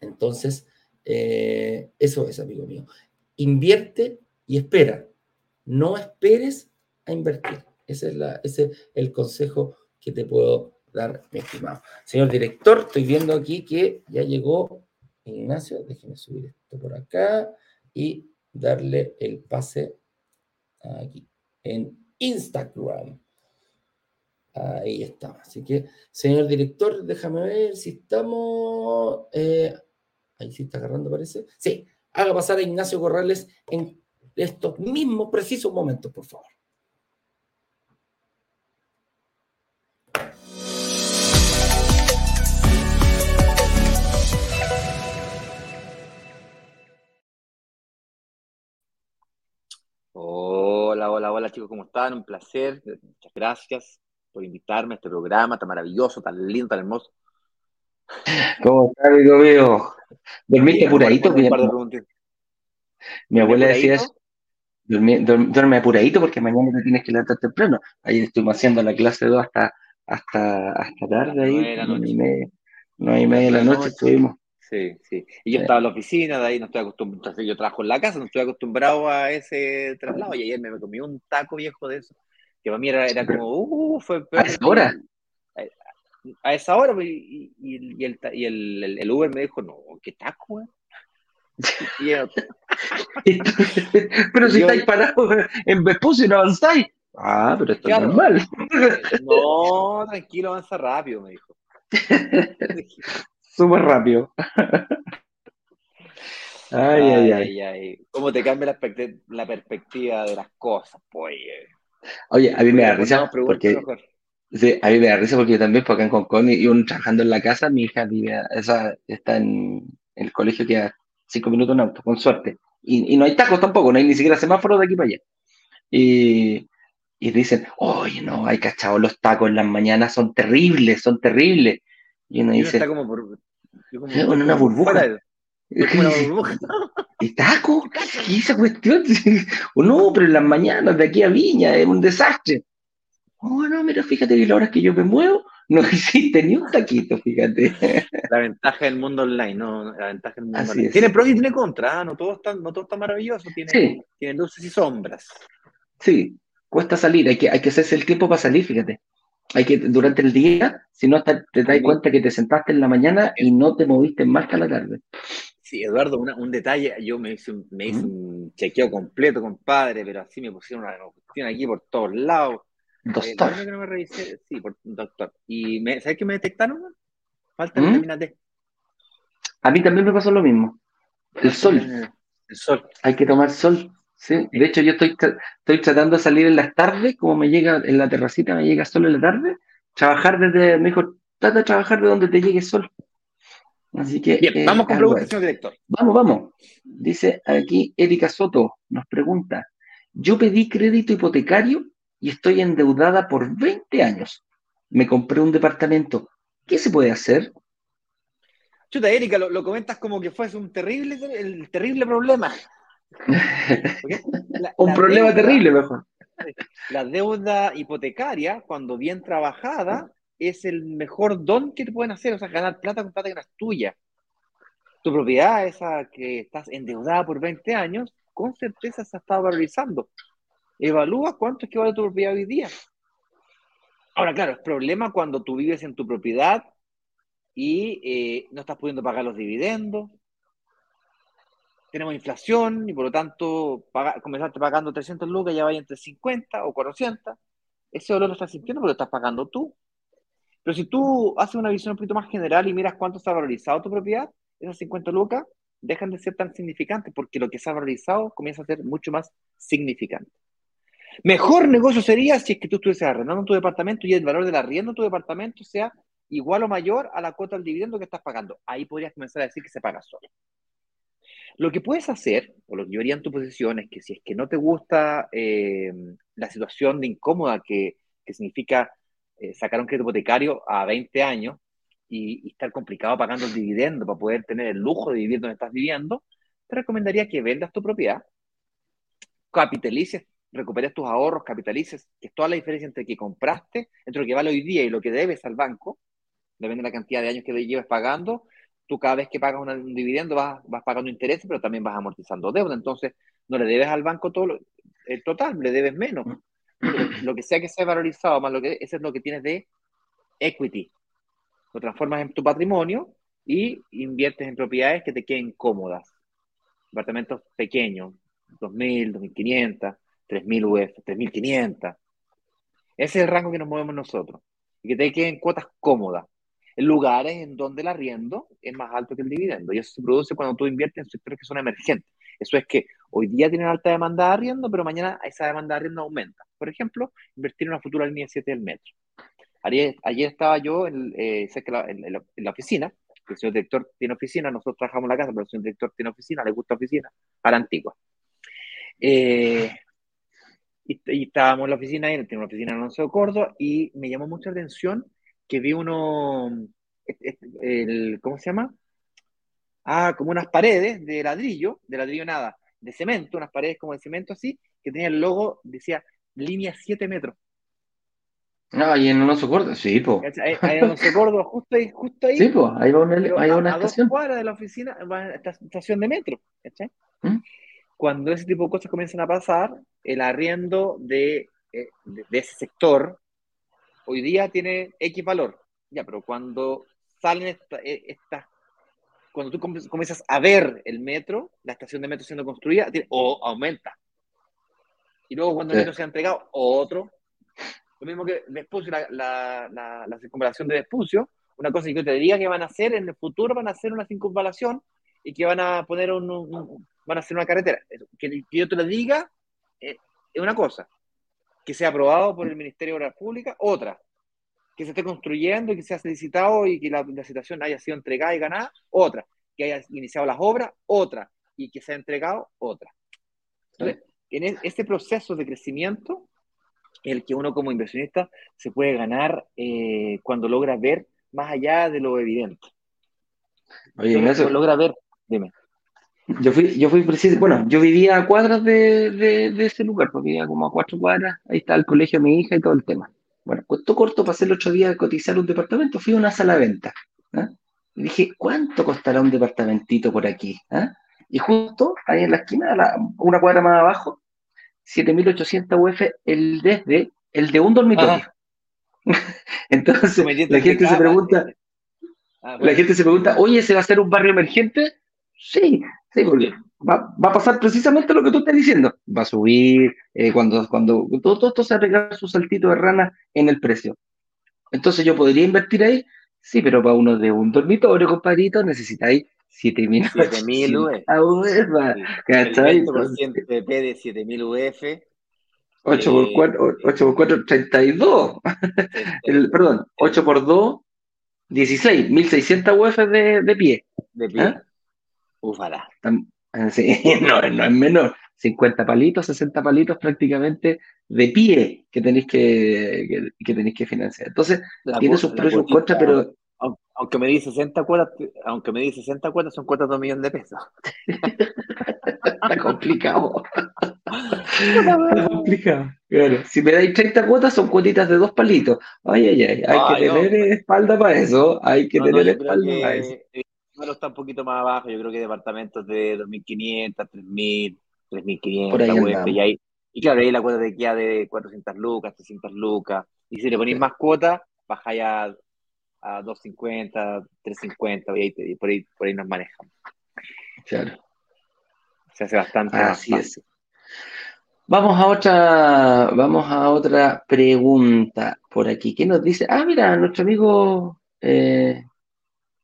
Entonces, eh, eso es, amigo mío. Invierte y espera. No esperes a invertir. Ese es, la, ese el consejo que te puedo dar, mi estimado. Señor director, estoy viendo aquí que ya llegó Ignacio. Déjeme subir esto por acá y darle el pase aquí en Instagram. Ahí está. Así que, señor director, déjame ver si estamos. Eh, ahí sí está agarrando, parece. Sí, haga pasar a Ignacio Corrales en estos mismos precisos momentos, por favor. Hola, hola, hola chicos, ¿cómo están? Un placer, muchas gracias por invitarme a este programa tan maravilloso, tan lindo, tan hermoso. ¿Cómo estás, amigo mío? ¿Dormiste apuradito? Mi abuela decía eso. Duerme, apuradito porque mañana te tienes que levantar temprano. Ahí estuvimos haciendo la clase 2 hasta, hasta, hasta tarde ahí, no y media, y media de la noche estuvimos. Sí, sí. Y yo estaba en la oficina, de ahí no estoy acostumbrado, yo trabajo en la casa, no estoy acostumbrado a ese traslado. Y ayer me comí un taco viejo de eso, que para mí era, era como, uh, fue peor. ¿A esa hora? A, esa hora, y, y, el, y el, el, Uber me dijo, no, qué taco, pero si estáis parados en Vespucio y no avanzáis. Ah, pero esto es normal. no, tranquilo, avanza rápido, me dijo. súper rápido. ay, ay, ay, ay, ¿Cómo te cambia la, perspectiva de las cosas? Pues, Oye, a mí me da risa porque... Sí, a mí me da risa porque yo también, porque en Hong Kong y uno trabajando en la casa, mi hija vive, esa, está en, el colegio que a cinco minutos en auto, con suerte. Y, y, no hay tacos tampoco, no hay ni siquiera semáforos de aquí para allá. Y, y dicen, oye, no, hay cachado, los tacos en las mañanas son terribles, son terribles. Y uno dice, está como por, con una (laughs) burbuja. ¿Y taco? ¿Qué esa cuestión? O (laughs) no, pero en las mañanas de aquí a Viña es un desastre. Oh, no, mira, fíjate que la hora que yo me muevo (laughs) no existe ni un taquito, fíjate. La ventaja del mundo online, no, la ventaja del mundo online. Tiene pros y tiene contras, ¿ah? no todo está, no todo está maravilloso, tiene, tiene luces y sombras. Sí, cuesta salir, hay que, hay que hacerse el tiempo para salir, fíjate hay que, durante el día, si no te das cuenta que te sentaste en la mañana y no te moviste más que a la tarde. Sí, Eduardo, un detalle, yo me hice, un, me hice un chequeo completo, compadre, pero así me pusieron una cuestión aquí por todos lados. Doctor. Eh, no me revisé, sí, por, doctor. ¿Y me, sabes qué me detectaron? Falta ¿Mm? vitamina D. A mí también me pasó lo mismo. El sol. El sol. Hay que tomar sol. Sí, de hecho yo estoy, estoy tratando de salir en las tardes, como me llega en la terracita, me llega sol en la tarde, trabajar desde, me dijo, trata de trabajar de donde te llegue sol. Así que... Bien, vamos con preguntas, señor director. Vamos, vamos. Dice aquí Erika Soto, nos pregunta, yo pedí crédito hipotecario y estoy endeudada por 20 años. Me compré un departamento. ¿Qué se puede hacer? Chuta, Erika, lo, comentas como que fuese un terrible, el terrible problema. (laughs) Un problema terrible, mejor. La deuda hipotecaria, cuando bien trabajada, es el mejor don que te pueden hacer, o sea, ganar plata con plata que no es tuya. Tu propiedad, esa que estás endeudada por 20 años, con certeza se está valorizando. Evalúa cuánto es que vale tu propiedad hoy día. Ahora, claro, es problema cuando tú vives en tu propiedad y eh, no estás pudiendo pagar los dividendos, tenemos inflación y por lo tanto comenzaste pagando 300 lucas, ya vaya entre 50 o 400. Ese dolor lo estás sintiendo porque lo estás pagando tú. Pero si tú haces una visión un poquito más general y miras cuánto se ha valorizado tu propiedad, esas 50 lucas dejan de ser tan significantes porque lo que se ha valorizado comienza a ser mucho más significante. Mejor negocio sería si es que tú estuvieses arrendando tu departamento y el valor del arriendo de tu departamento sea igual o mayor a la cuota del dividendo que estás pagando. Ahí podrías comenzar a decir que se paga solo. Lo que puedes hacer, o lo que yo haría en tu posición, es que si es que no te gusta eh, la situación de incómoda que, significa eh, sacar un crédito hipotecario a 20 años y, estar complicado pagando el dividendo para poder tener el lujo de vivir donde estás viviendo, te recomendaría que vendas tu propiedad, capitalices, recuperes tus ahorros, capitalices, que es toda la diferencia entre que compraste, entre lo que vale hoy día y lo que debes al banco, depende de la cantidad de años que lleves pagando, tú cada vez que pagas un dividendo vas, vas pagando intereses, pero también vas amortizando deuda. Entonces, no le debes al banco todo el total, le debes menos. lo que sea que sea valorizado, más lo que eso es lo que tienes de equity. Lo transformas en tu patrimonio y inviertes en propiedades que te queden cómodas. Apartamentos pequeños, 2.000, 2.500, 3.000 UF, 3.500. Ese es el rango que nos movemos nosotros. Y que te queden cuotas cómodas. En lugares en donde el arriendo es más alto que el dividendo. Y eso se produce cuando tú inviertes en sectores que son emergentes. Eso es que hoy día tienen alta demanda de arriendo, pero mañana esa demanda de arriendo aumenta. Por ejemplo, invertir en una futura línea 7 del metro. Ayer, estaba yo en, eh, en, la, oficina, el señor director tiene oficina, nosotros trabajamos en la casa, pero el señor director tiene oficina, le gusta oficina, para Antigua. Eh, y, estábamos en la oficina, y tiene una oficina en Alonso de Córdoba, y me llamó mucha atención que vi uno, el, ¿cómo se llama? Ah, como unas paredes de ladrillo, de ladrillo nada, de cemento, unas paredes como de cemento así, que tenía el logo, decía línea 7 metros. Ah, ahí en Alonso Córdoba, sí, po. Ahí, en Alonso Córdoba, justo ahí, justo ahí. Sí, po, ahí va una, hay una a, estación. dos cuadras de la oficina va esta estación de metro, ¿Mm? Cuando ese tipo de cosas comienzan a pasar, el arriendo de, eh, de, ese sector hoy día tiene X valor. Ya, pero cuando salen estas cuando tú comienzas a ver el metro, la estación de metro siendo construida, o aumenta. Y luego cuando el metro se ha entregado, otro. Lo mismo que Vespucio, la, la, la, circunvalación de Vespucio, una cosa que yo te diría que van a hacer en el futuro, van a hacer una circunvalación y que van a poner un, van a hacer una carretera. Que, yo te lo diga eh, es una cosa. Que sea aprobado por el Ministerio de Obras Públicas, otra que se esté construyendo y que sea licitado y que la, licitación haya sido entregada y ganada, otra. Que haya iniciado las obras, otra. Y que se ha entregado, otra. Entonces, en e, este proceso de crecimiento, el que uno como inversionista se puede ganar eh, cuando logra ver más allá de lo evidente. Oye, Ignacio, logra ver, dime. Yo fui, yo fui bueno, yo vivía a cuadras de, de, ese lugar, porque vivía como a cuatro cuadras, ahí está el colegio de mi hija y todo el tema. Bueno, cuento corto, pasé el otro día a cotizar un departamento, fui a una sala de venta. ¿ah? Y dije, ¿cuánto costará un departamentito por aquí? ¿ah? Y justo ahí en la esquina, una cuadra más abajo, 7.800 UF el desde, el de un dormitorio. (laughs) Entonces, la gente se pregunta, ah, la gente se pregunta, oye, ¿se va a hacer un barrio emergente? Sí, sí, porque va, a pasar precisamente lo que tú estás diciendo. Va a subir, eh, cuando, cuando todo, esto se arregla su saltito de rana en el precio. Entonces yo podría invertir ahí, sí, pero para uno de un dormitorio, compadrito, necesitáis 7000 7000 UF. ¿Cachai? 20% de 7000 UF. 8 por 4, 8 por 4, 32. El, perdón, 8 por 2, 16, 1600 UF de, de pie. De pie. ¿Ah? Ufala. Sí, (laughs) no, no es menor. 50 palitos, 60 palitos prácticamente de pie que tenéis que, que, tenéis que financiar. Entonces, tiene sus pros y sus contras, pero. Aunque me di 60 cuotas, aunque me di 60 cuotas, son cuotas de un millón de pesos. (laughs) Está complicado. Está complicado. si me dais 30 cuotas, son cuotitas de dos palitos. Ay, ay, ay. Hay que tener espalda para eso. Hay que tener espalda para eso está un poquito más abajo, yo creo que departamentos de 2.500, 3.000, 3.500 y, ahí, y claro, ahí la cuota te queda de 400 lucas, 300 lucas, y si le ponéis más cuotas, bajáis a, a 250, 350, y, ahí, por, ahí, por ahí nos manejamos. Claro. Se hace bastante Así es. Vamos a otra, vamos a otra pregunta por aquí. ¿Qué nos dice? Ah, mira, nuestro amigo eh,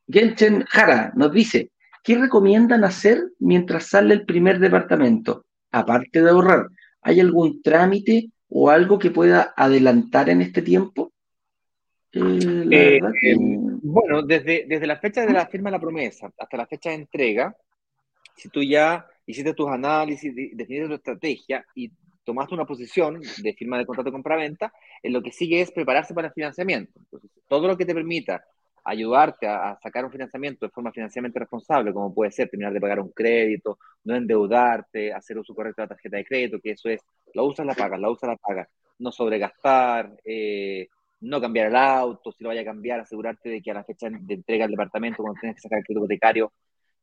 Genchen Jara nos dice, ¿qué recomiendan hacer mientras sale el primer departamento? Aparte de ahorrar, ¿hay algún trámite o algo que pueda adelantar en este tiempo? Eh, eh, em, bueno, desde, desde la fecha de la firma de la promesa hasta la fecha de entrega, si tú ya hiciste tus análisis, definiste tu estrategia y tomaste una posición de firma de contrato de compraventa, en lo que sigue es prepararse para el financiamiento. Entonces, todo lo que te permita ayudarte a, sacar un financiamiento de forma financieramente responsable, como puede ser terminar de pagar un crédito, no endeudarte, hacer uso correcto de la tarjeta de crédito, que eso es, la usas, la pagas, la usas, la pagas, no sobregastar, eh, no cambiar el auto, si lo vaya a cambiar, asegurarte de que a la fecha de entrega del departamento, cuando tienes que sacar el crédito hipotecario,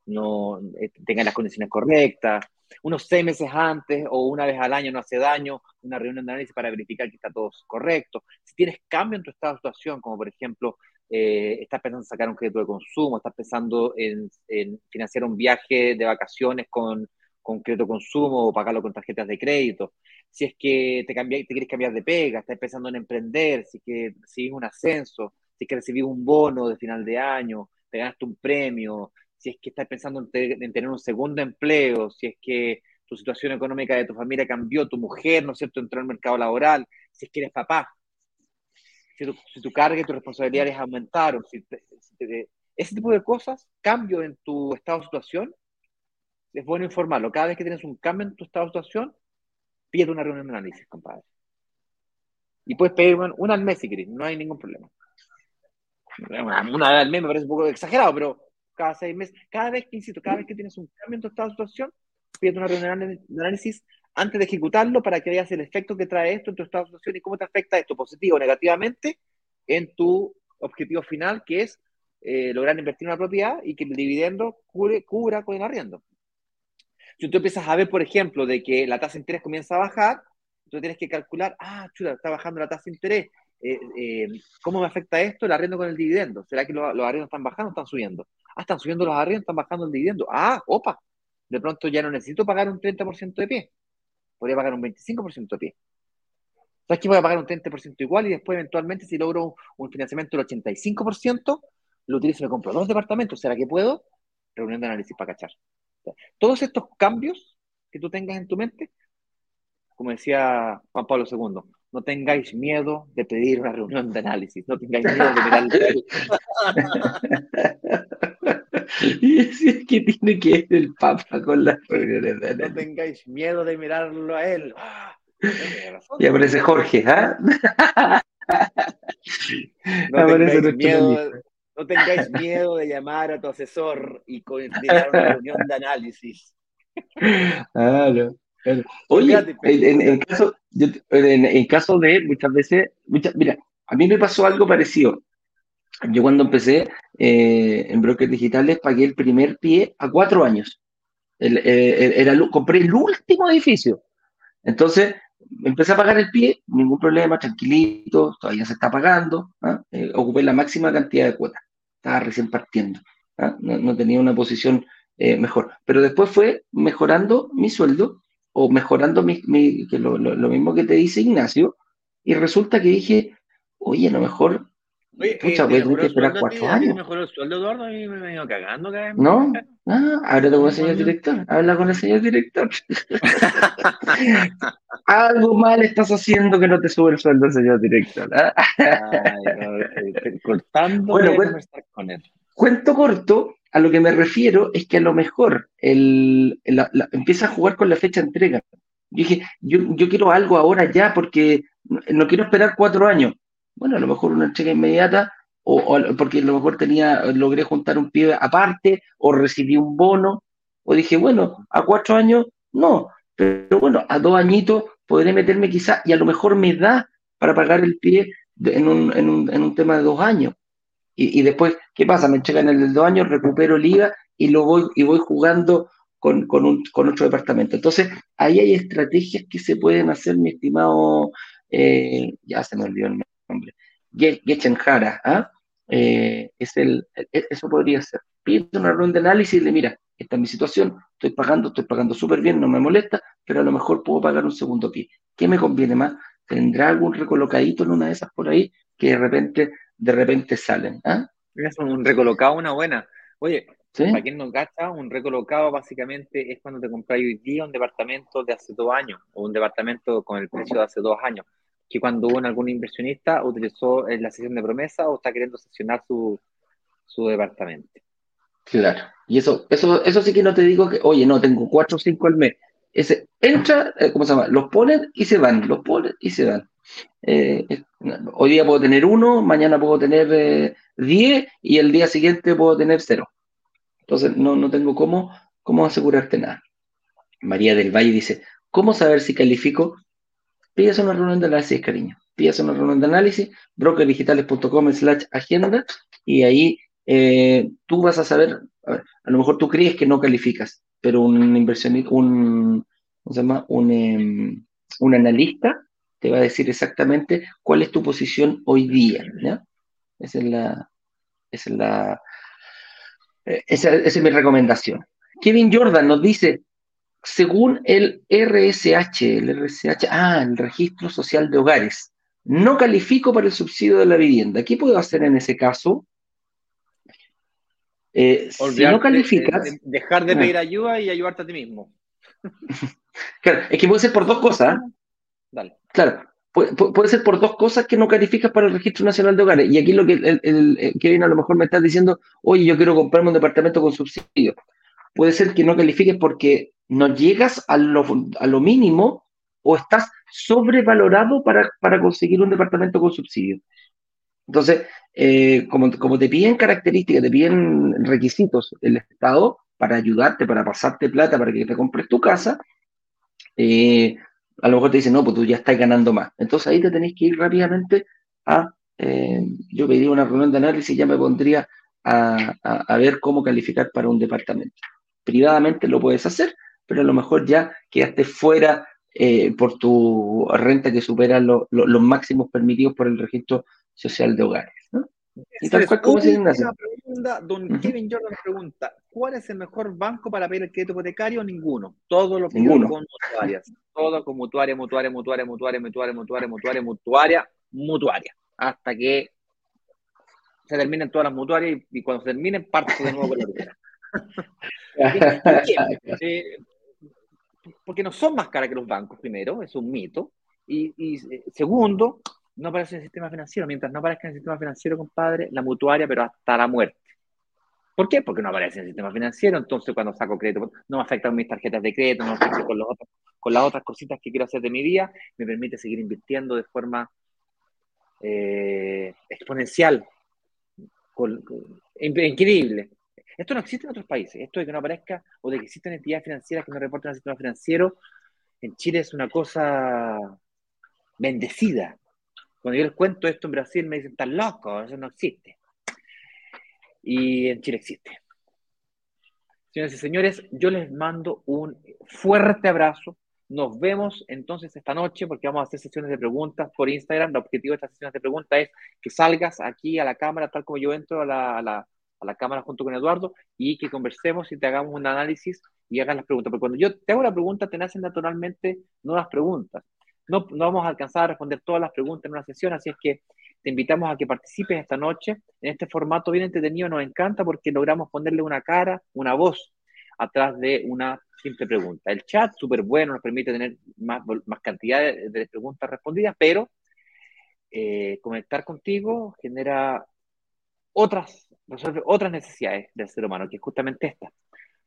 no eh, tenga las condiciones correctas. unos seis meses antes o una vez al año no hace daño, una reunión de análisis para verificar que está todo correcto. Si tienes cambio en tu estado de situación, como por ejemplo, eh, estás pensando en sacar un crédito de consumo, estás pensando en, financiar un viaje de vacaciones con, con crédito de consumo o pagarlo con tarjetas de crédito, si es que te, te quieres cambiar de pega, estás pensando en emprender, si es que recibís un ascenso, si es que recibís un bono de final de año, te ganaste un premio, si es que estás pensando en, tener un segundo empleo, si es que tu situación económica de tu familia cambió, tu mujer, ¿no es cierto?, entró al mercado laboral, si es que eres papá, si tu, si tu carga y tus responsabilidades aumentaron, si, ese tipo de cosas, cambio en tu estado de situación, es bueno informarlo. Cada vez que tienes un cambio en tu estado de situación, pide una reunión de análisis, compadre. Y puedes pedir una, al mes si querés, no hay ningún problema. Una al mes me parece un poco exagerado, pero cada seis meses, cada vez que, insisto, cada vez que tienes un cambio en tu estado de situación, pide una reunión de análisis antes de ejecutarlo para que veas el efecto que trae esto en tu estado de situación y cómo te afecta esto positivo o negativamente en tu objetivo final, que es eh, lograr invertir en una propiedad y que el dividendo cubra con el arriendo. Si tú empiezas a ver, por ejemplo, de que la tasa de interés comienza a bajar, tú tienes que calcular, ah, chuta, está bajando la tasa de interés, eh, eh, ¿cómo me afecta esto el arriendo con el dividendo? ¿Será que los, arriendos están bajando o están subiendo? Ah, están subiendo los arriendos, están bajando el dividendo. Ah, opa, de pronto ya no necesito pagar un 30% de pie, podría pagar un 25% de pie. ¿Sabes que voy a pagar un 30% igual y después eventualmente si logro un, financiamiento del 85%, lo utilizo y me compro dos departamentos? ¿Será que puedo? Reunión de análisis para cachar. Todos estos cambios que tú tengas en tu mente, como decía Juan Pablo II, no tengáis miedo de pedir una reunión de análisis, no tengáis miedo de mirar (laughs) (laughs) (laughs) Y es que tiene que ir el Papa con las reuniones de análisis. No tengáis miedo de mirarlo a él. y aparece Jorge, ¿ah? (laughs) No, (laughs) tengáis miedo, no tengáis miedo de llamar a tu asesor y coordinar una reunión de análisis. Claro. Oye, en, caso, en, caso de muchas veces, mira, a mí me pasó algo parecido. Yo cuando empecé eh, en brokers digitales pagué el primer pie a cuatro años. Eh, era, compré el último edificio. Entonces, empecé a pagar el pie, ningún problema, tranquilito, todavía se está pagando, ¿ah? eh, ocupé la máxima cantidad de cuotas, estaba recién partiendo, ¿ah? no, tenía una posición eh, mejor, pero después fue mejorando mi sueldo o mejorando mi, que lo, mismo que te dice Ignacio, y resulta que dije, oye, a lo mejor Oye, Pucha, voy a tener que esperar cuatro años. mejoró el sueldo, Eduardo? A mí me he venido cagando cada vez. No, ah, háblate con el señor director. Habla con el señor director. (laughs) Algo mal estás haciendo que no te sube el sueldo el señor director. ¿ah? Ay, cortando bueno, con él. Cuento corto, a lo que me refiero es que a lo mejor el, empieza a jugar con la fecha de entrega. Yo dije, yo, yo quiero algo ahora ya porque no quiero esperar cuatro años bueno, a lo mejor una entrega inmediata, o, porque a lo mejor tenía, logré juntar un pie aparte, o recibí un bono, o dije, bueno, a cuatro años, no, pero bueno, a dos añitos podré meterme quizá, y a lo mejor me da para pagar el pie en un, en un, en un tema de dos años. Y, y, después, ¿qué pasa? Me entregan el de dos años, recupero el IVA y lo voy, y voy jugando con, con, un, con otro departamento. Entonces, ahí hay estrategias que se pueden hacer, mi estimado, eh, ya se me olvidó el hombre. Getchenjara, ¿ah? Eh, es el, e, eso podría ser. Pide una ronda de análisis y le mira, esta es mi situación, estoy pagando, estoy pagando súper bien, no me molesta, pero a lo mejor puedo pagar un segundo pie. ¿Qué me conviene más? ¿Tendrá algún recolocadito en una de esas por ahí que de repente, de repente salen? ¿ah? Es un recolocado, una buena. Oye, para quien no gasta, un recolocado básicamente es cuando te compras hoy día un departamento de hace dos años o un departamento con el precio de hace dos años que cuando hubo algún inversionista utilizó la sesión de promesa o está queriendo sesionar su, su departamento. Claro, y eso, eso, eso sí que no te digo que, oye, no, tengo cuatro o cinco al mes. Ese entra, eh, ¿cómo se llama? Los ponen y se van, los ponen y se van. Eh, hoy día puedo tener uno, mañana puedo tener eh, diez y el día siguiente puedo tener cero. Entonces no, no tengo cómo, cómo asegurarte nada. María del Valle dice, ¿cómo saber si califico? Pides una reunión de análisis, cariño. Pides una reunión de análisis, brokerdigitales.com slash agenda, y ahí eh, tú vas a saber a, lo mejor tú crees que no calificas, pero un inversionista, un, ¿cómo se llama? Un, em, un analista te va a decir exactamente cuál es tu posición hoy día. Esa es la, es la, eh, esa es mi recomendación. Kevin Jordan nos dice, según el RSH, el RSH, ah, el Registro Social de Hogares, no califico para el subsidio de la vivienda. ¿Qué puedo hacer en ese caso? Eh, si no calificas... dejar de pedir ayuda y ayudarte a ti mismo. (laughs) claro, es que puede ser por dos cosas. Dale. Claro, puede, ser por dos cosas que no calificas para el Registro Nacional de Hogares. Y aquí lo que el, el, Kevin a lo mejor me está diciendo, oye, yo quiero comprarme un departamento con subsidio. Puede ser que no califiques porque no llegas a lo, a lo mínimo o estás sobrevalorado para, para conseguir un departamento con subsidio. Entonces, eh, como, como, te piden características, te piden requisitos el Estado para ayudarte, para pasarte plata, para que te compres tu casa, eh, a lo mejor te dicen, no, pues tú ya estás ganando más. Entonces ahí te tenéis que ir rápidamente a, eh, yo pediría una reunión de análisis y ya me pondría a, a, ver cómo calificar para un departamento. Privadamente lo puedes hacer, pero a lo mejor ya quedaste fuera eh, por tu renta que supera los máximos permitidos por el registro social de hogares. ¿no? Y tal cual como se pregunta, don Kevin Jordan pregunta, ¿cuál es el mejor banco para pedir el crédito hipotecario? Ninguno. Todo lo Ninguno. con mutuarias. Todo con mutuaria, mutuaria, mutuaria, mutuaria, mutuaria, mutuaria, mutuaria, mutuaria, mutuaria. Hasta que se terminen todas las mutuarias y, cuando se terminen, parto de nuevo con la (laughs) primera. eh, porque no son más caras que los bancos, primero, es un mito. Y, eh, segundo, no aparece en el sistema financiero. Mientras no aparezca en el sistema financiero, compadre, la mutuaria, pero hasta la muerte. ¿Por qué? Porque no aparece en el sistema financiero. Entonces, cuando saco crédito, no me afectan mis tarjetas de crédito, no me afecta con, las otras cositas que quiero hacer de mi día. Me permite seguir invirtiendo de forma eh, exponencial, increíble. Esto no existe en otros países. Esto de que no aparezca o de que existan entidades financieras que no reporten al sistema financiero, en Chile es una cosa bendecida. Cuando yo les cuento esto en Brasil me dicen, están locos, eso no existe. Y en Chile existe. Señoras y señores, yo les mando un fuerte abrazo. Nos vemos entonces esta noche porque vamos a hacer sesiones de preguntas por Instagram. El objetivo de estas sesiones de preguntas es que salgas aquí a la cámara, tal como yo entro a la cámara junto con Eduardo y que conversemos y te hagamos un análisis y hagas las preguntas. Porque cuando yo te hago la pregunta, te nacen naturalmente nuevas preguntas. No, no vamos a alcanzar a responder todas las preguntas en una sesión, así es que te invitamos a que participes esta noche en este formato bien entretenido. Nos encanta porque logramos ponerle una cara, una voz atrás de una simple pregunta. El chat, súper bueno, nos permite tener más, más cantidad de, preguntas respondidas, pero eh, conectar contigo genera otras, resuelve otras necesidades del ser humano, que es justamente esta,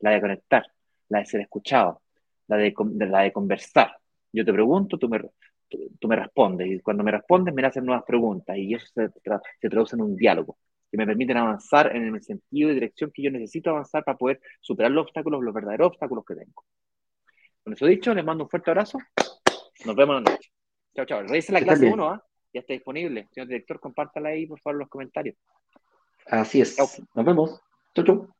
la de conectar, la de ser escuchado, la de, la de conversar. Yo te pregunto, tú me, tú, me respondes, y cuando me respondes me hacen nuevas preguntas, y eso se, se traduce en un diálogo, que me permiten avanzar en el sentido y dirección que yo necesito avanzar para poder superar los obstáculos, los verdaderos obstáculos que tengo. Con eso dicho, les mando un fuerte abrazo. Nos vemos la noche. Chao, chao. Revisa la clase 1, ¿ah? Ya está disponible. Señor director, compártala ahí, por favor, en los comentarios. Así es. Nos vemos. Chau, chau.